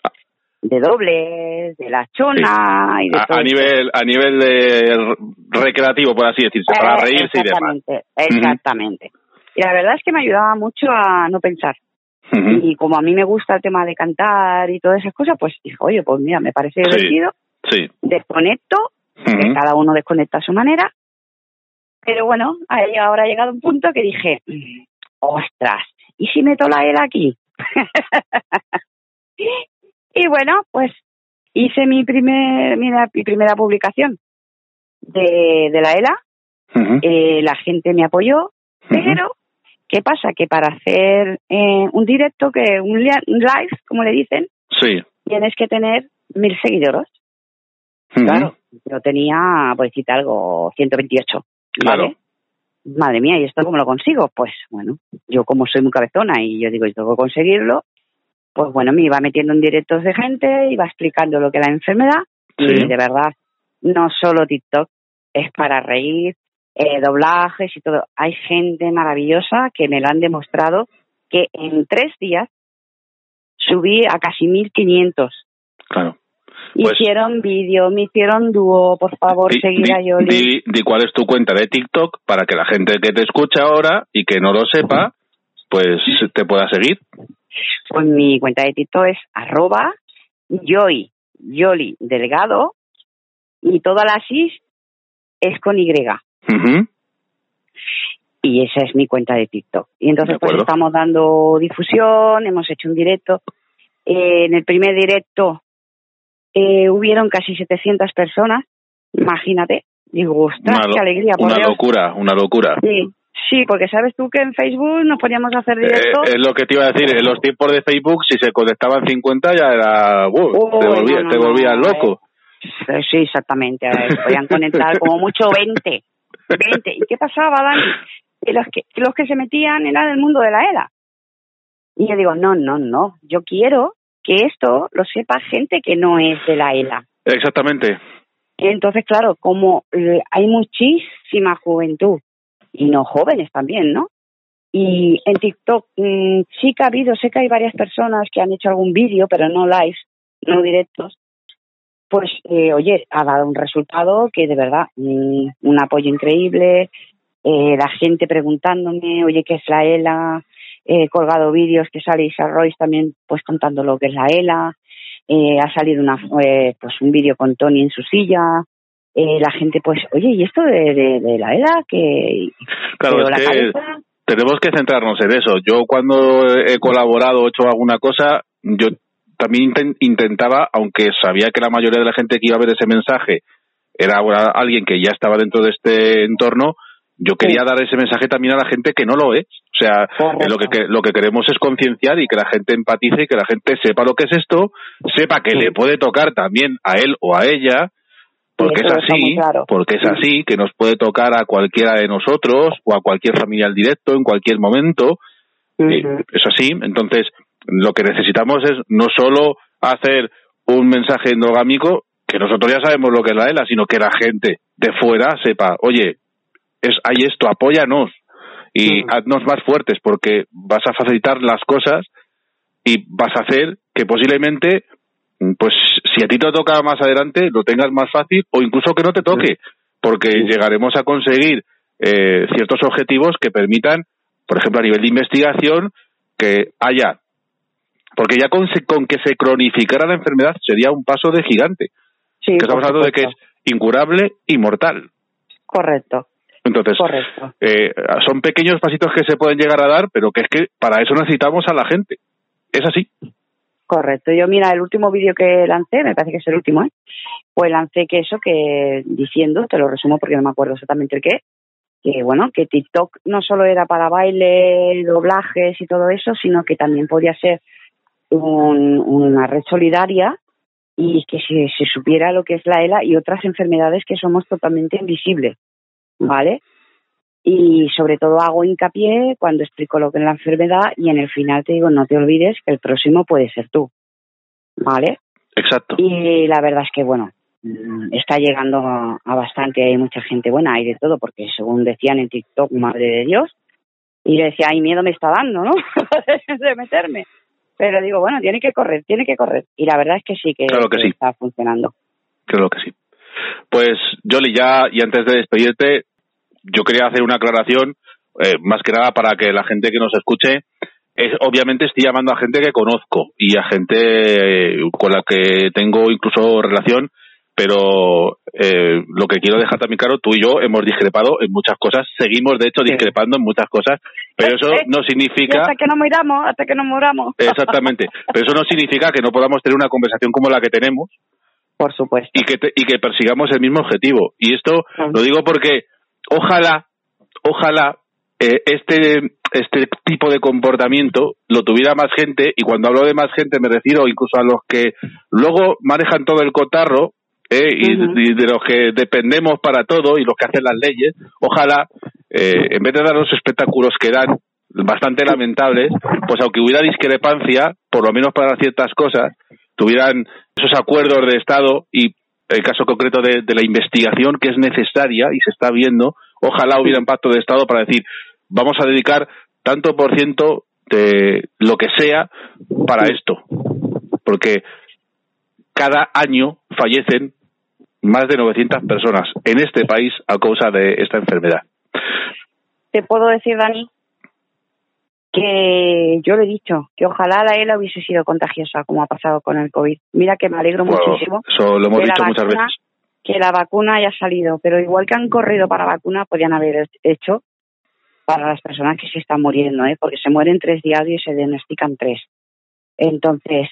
de dobles, de la chona y de A, todo a eso. nivel a nivel de recreativo, por así decirse, para Eh, reírse y demás. exactamente, Exactamente. Y la verdad es que me ayudaba mucho a no pensar. Y como a mí me gusta el tema de cantar y todas esas cosas, pues dije, oye, pues mira, me parece divertido, Sí. desconecto, que cada uno desconecta a su manera. Pero bueno, ahí ahora ha llegado un punto que dije, "Mm, ostras, ¿y si meto la ELA aquí? y bueno, pues hice mi, primer, mi, mi primera publicación de, de la ELA, eh, la gente me apoyó, pero ¿qué pasa? Que para hacer eh, un directo, que un, live, como le dicen, Sí. tienes que tener mil seguidores. Claro, yo tenía, por decirte algo, 128. ¿vale? Claro. Madre mía, ¿y esto cómo lo consigo? Pues bueno, yo como soy muy cabezona y yo digo, yo tengo que conseguirlo, pues bueno, me iba metiendo en directos de gente, iba explicando lo que es la enfermedad y de verdad, no solo TikTok, es para reír, eh, doblajes y todo. Hay gente maravillosa que me lo han demostrado que en tres días subí a casi 1500. Claro. Pues- hicieron vídeo, me hicieron dúo, por favor, Di, seguir a Yoli. di- di cuál es tu cuenta de TikTok para que la gente que te escucha ahora y que no lo sepa, pues te pueda seguir. Pues mi cuenta de TikTok es arroba Yoli Delgado, y toda la SIS es con Y. Ujú. Y esa es mi cuenta de TikTok. Y entonces pues estamos dando difusión, hemos hecho un directo. Eh, en el primer directo eh, hubieron casi 700 personas, imagínate. Digo, ostras, qué alegría, por una Dios. locura, una locura. Sí, sí, porque sabes tú que en Facebook nos poníamos a hacer Eh, directos. es lo que te iba a decir, en los tiempos de Facebook, si se conectaban 50 ya era... uh, te volvías, no, no, te no, volvías loco. Eh, Sí, exactamente. A ver, podían conectar como mucho 20. 20. ¿Y qué pasaba, Dani? Que los que, los que se metían eran del mundo de la ELA. Y yo digo, no, no, no. Yo quiero que esto lo sepa gente que no es de la ELA. Exactamente. Entonces, claro, como eh, hay muchísima juventud, y no jóvenes también, ¿no? Y en TikTok mm, sí que ha habido, sé que hay varias personas que han hecho algún vídeo, pero no live, no directos. Pues, eh, oye, ha dado un resultado que de verdad, mm, un apoyo increíble, eh, la gente preguntándome, oye, ¿qué es la ELA? He colgado vídeos que sale Isa Royce también, pues contando lo que es la ELA. Eh, ha salido una, eh, pues un vídeo con Tony en su silla. Eh, la gente, pues, oye, ¿y esto de, de, de la ELA? Que, Claro, la que tenemos que centrarnos en eso. Yo cuando he colaborado o hecho alguna cosa, yo también inten- intentaba, aunque sabía que la mayoría de la gente que iba a ver ese mensaje era alguien que ya estaba dentro de este entorno, yo quería dar ese mensaje también a la gente que no lo es. O sea, eh, lo que, lo que queremos es concienciar y que la gente empatice y que la gente sepa lo que es esto, sepa que le puede tocar también a él o a ella, porque es así, claro. porque es Sí. así, que nos puede tocar a cualquiera de nosotros o a cualquier familiar directo en cualquier momento. Eh, es así. Entonces, lo que necesitamos es no solo hacer un mensaje endogámico, que nosotros ya sabemos lo que es la ELA, sino que la gente de fuera sepa, oye, es, hay esto, apóyanos y haznos más fuertes porque vas a facilitar las cosas y vas a hacer que posiblemente, pues si a ti te toca más adelante, lo tengas más fácil o incluso que no te toque, porque llegaremos a conseguir eh, ciertos objetivos que permitan, por ejemplo, a nivel de investigación, que haya, porque ya con, con que se cronificara la enfermedad sería un paso de gigante, Sí, que estamos hablando de que es incurable y mortal. Correcto, Entonces, correcto. eh, son pequeños pasitos que se pueden llegar a dar, pero que es que para eso necesitamos a la gente. Es así. Correcto. Yo, mira, el último vídeo que lancé, me parece que es el último, ¿eh? Pues lancé que eso, que diciendo, te lo resumo porque no me acuerdo exactamente el qué, que bueno, que TikTok no solo era para baile, doblajes y todo eso, sino que también podía ser un- una red solidaria y que se, se supiera lo que es la ELA y otras enfermedades que somos totalmente invisibles, ¿vale? Y sobre todo hago hincapié cuando explico lo que es la enfermedad y en el final te digo, no te olvides que el próximo puede ser tú, ¿vale? Exacto. Y la verdad es que, bueno, mm, está llegando a, a bastante, hay mucha gente buena, hay de todo, porque según decían en TikTok, madre de Dios, Y yo decía, ay, miedo me está dando, ¿no? de meterme. Pero digo, bueno, tiene que correr, tiene que correr. Y la verdad es que sí, que, Claro que sí. está funcionando. Creo que sí. Pues, Jolly, ya, y antes de despedirte, yo quería hacer una aclaración, eh, más que nada para que la gente que nos escuche, es, obviamente estoy llamando a gente que conozco y a gente eh, con la que tengo incluso relación, pero eh, lo que quiero dejar también claro, tú y yo hemos discrepado en muchas cosas, seguimos de hecho discrepando en muchas cosas, pero eso Eh, no Y significa... hasta que no muramos, hasta que no muramos. Exactamente, pero eso no significa que no podamos tener una conversación como la que tenemos Por supuesto. y que, te- y que persigamos el mismo objetivo. Y esto lo digo porque ojalá, ojalá eh, este, este tipo de comportamiento lo tuviera más gente, y cuando hablo de más gente me refiero incluso a los que luego manejan todo el cotarro, eh, y, de los que dependemos para todo y los que hacen las leyes, ojalá, eh, en vez de dar los espectáculos que dan, bastante lamentables, pues aunque hubiera discrepancia, por lo menos para ciertas cosas, tuvieran esos acuerdos de Estado y el caso concreto de, de la investigación que es necesaria y se está viendo, ojalá hubiera un pacto de Estado para decir, vamos a dedicar tanto por ciento de lo que sea para esto, porque cada año fallecen más de 900 personas en este país a causa de esta enfermedad. Te puedo decir, Dani, que yo le he dicho que ojalá la ELA hubiese sido contagiosa, como ha pasado con el COVID. Mira que me alegro Bueno, muchísimo eso lo hemos dicho muchas vacuna, veces. que la vacuna haya salido, pero igual que han corrido para vacuna, podían haber hecho para las personas que se están muriendo, ¿eh? porque se mueren tres diarios y se diagnostican tres. Entonces,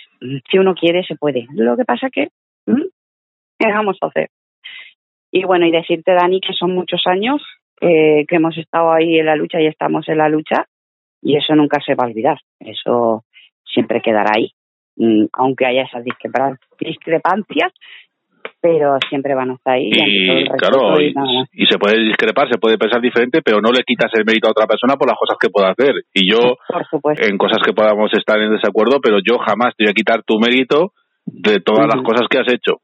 si uno quiere, se puede. Lo que pasa que, ¿mm? ¿Qué vamos a hacer? Y bueno, y decirte, Dani, que son muchos años eh, que hemos estado ahí en la lucha y estamos en la lucha, y eso nunca se va a olvidar. Eso siempre quedará ahí, Mm, aunque haya esas discrepan- discrepancias, pero siempre van a estar ahí. Y claro, y y, se puede discrepar, se puede pensar diferente, pero no le quitas el mérito a otra persona por las cosas que pueda hacer. Y yo, Por en cosas que podamos estar en desacuerdo, pero yo jamás te voy a quitar tu mérito de todas las cosas que has hecho.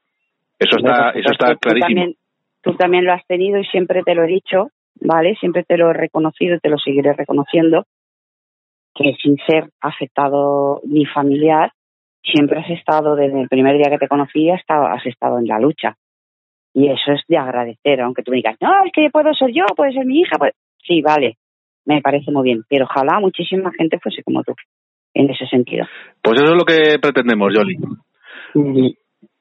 Eso está, Por eso está supuesto, tú clarísimo. también, tú también lo has tenido y siempre te lo he dicho, ¿vale? Siempre te lo he reconocido y te lo seguiré reconociendo, que sin ser afectado ni familiar, siempre has estado, desde el primer día que te conocí, has estado, has estado en la lucha. Y eso es de agradecer, aunque tú me digas, no, es que puedo ser yo, puede ser mi hija. Pues... Sí, vale, me parece muy bien, pero ojalá muchísima gente fuese como tú, en ese sentido. Pues eso es lo que pretendemos, Yoli.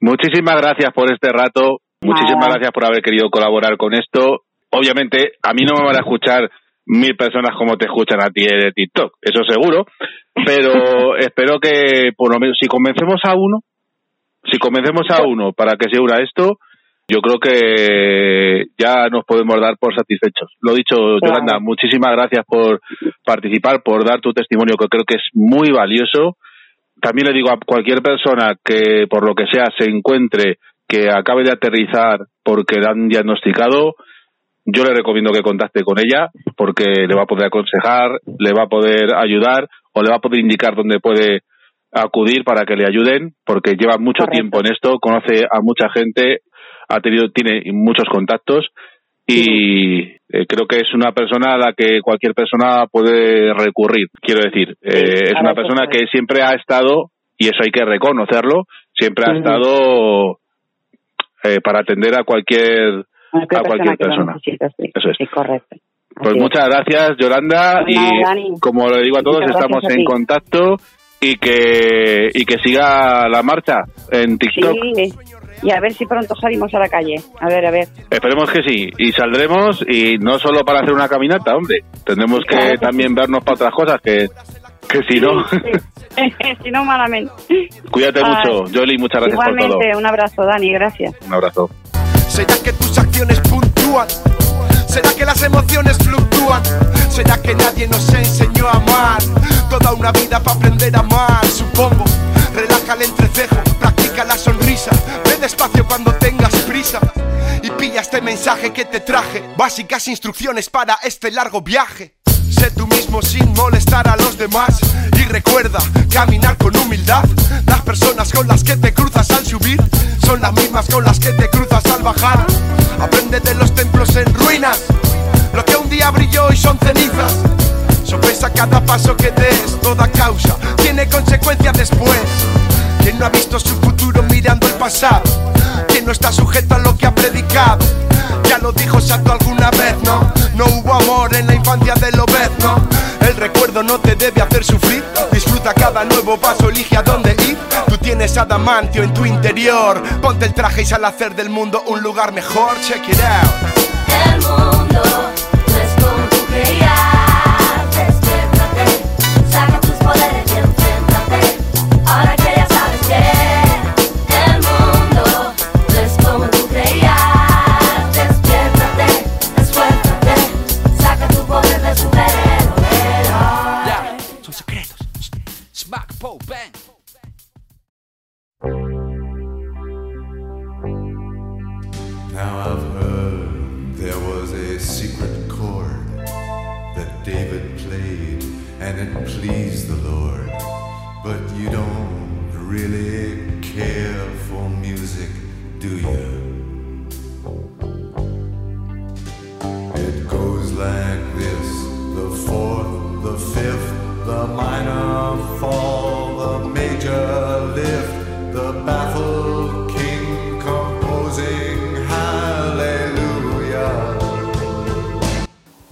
Muchísimas gracias por este rato. Muchísimas Nada. gracias por haber querido colaborar con esto. Obviamente, a mí no me van a escuchar mil personas como te escuchan a ti de TikTok, eso seguro. Pero espero que, por lo menos, si convencemos a uno, si convencemos a uno para que se una a esto, yo creo que ya nos podemos dar por satisfechos. Lo dicho, Yolanda, muchísimas gracias por participar, por dar tu testimonio, que creo que es muy valioso. También le digo a cualquier persona que, por lo que sea, se encuentre que acabe de aterrizar porque la han diagnosticado, yo le recomiendo que contacte con ella porque le va a poder aconsejar, le va a poder ayudar o le va a poder indicar dónde puede acudir para que le ayuden porque lleva mucho Correcto. tiempo en esto, conoce a mucha gente, ha tenido, tiene muchos contactos y eh, creo que es una persona a la que cualquier persona puede recurrir. Quiero decir, eh, es una persona que siempre ha estado, y eso hay que reconocerlo, siempre ha estado eh, para atender a cualquier a cualquier persona. sí. Eso es. Sí, correcto. Pues Así es. muchas gracias, Yolanda, y Dani. como le digo a todos, Muchas estamos en contacto y que y que siga la marcha en TikTok. Sí, y a ver si pronto salimos a la calle. A ver, a ver. Esperemos que sí, y saldremos y no solo para hacer una caminata, hombre, tendremos que Claro también vernos para otras cosas que que si no. si no, malamente. Cuídate Ay. mucho, Jolly, muchas gracias por todo. Igualmente, un abrazo, Dani, gracias. Un abrazo. ¿Será que tus acciones puntúan? ¿Será que las emociones fluctúan? ¿Será que nadie nos enseñó a amar? Toda una vida para aprender a amar, supongo. Relaja el entrecejo, la sonrisa. Ve despacio cuando tengas prisa. Y pilla este mensaje que te traje. Básicas instrucciones para este largo viaje. Sé tú mismo sin molestar a los demás. Y recuerda caminar con humildad. Las personas con las que te cruzas al subir son las mismas con las que te cruzas al bajar. Aprende de los templos en ruinas. Lo que un día brilló y son cenizas. Son Pues a cada paso que des, toda causa tiene consecuencias después. Quien no ha visto su futuro mirando el pasado, quien no está sujeto a lo que ha predicado. Ya lo dijo Sato alguna vez, ¿no? No hubo amor en la infancia del ¿no? El recuerdo no te debe hacer sufrir. Disfruta cada nuevo paso, elige a dónde ir. Tú tienes adamantio en tu interior. Ponte el traje y sal a hacer del mundo un lugar mejor. Check it out. El mundo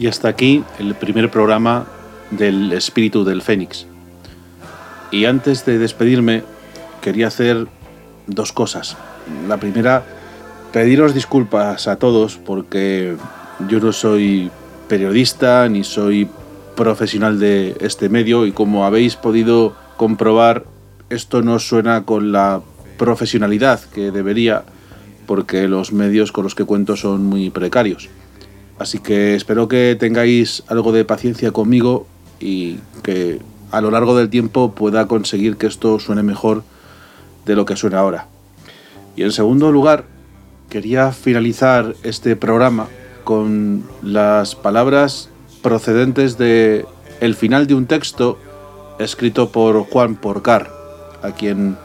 Hasta aquí el primer programa del Espíritu del Fénix. Y antes de despedirme, quería hacer dos cosas. La primera, pediros disculpas a todos porque yo no soy periodista ni soy profesional de este medio y como habéis podido comprobar, esto no suena con la profesionalidad que debería porque los medios con los que cuento son muy precarios. Así que espero que tengáis algo de paciencia conmigo y que a lo largo del tiempo pueda conseguir que esto suene mejor de lo que suena ahora. Y en segundo lugar, quería finalizar este programa con las palabras procedentes de el final de un texto escrito por Juan Porcar, a quien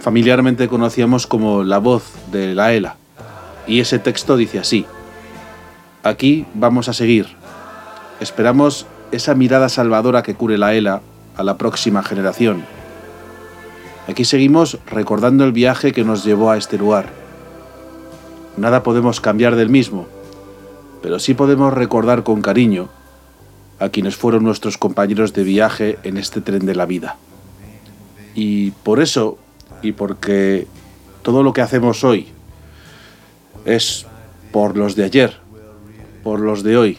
familiarmente conocíamos como la voz de la ELA. Y ese texto dice así: Aquí vamos a seguir. Esperamos esa mirada salvadora que cure la ELA a la próxima generación. Aquí seguimos recordando el viaje que nos llevó a este lugar. Nada podemos cambiar del mismo, pero sí podemos recordar con cariño a quienes fueron nuestros compañeros de viaje en este tren de la vida. Y por eso, y porque todo lo que hacemos hoy es por los de ayer, por los de hoy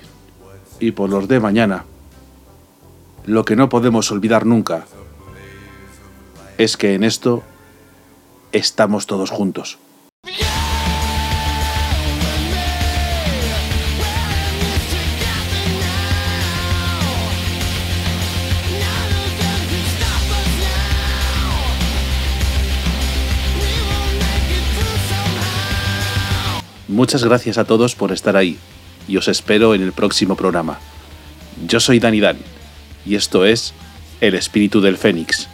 y por los de mañana, lo que no podemos olvidar nunca es que en esto estamos todos juntos. Muchas gracias a todos por estar ahí y os espero en el próximo programa. Yo soy Dani Dan y esto es El Espíritu del Fénix.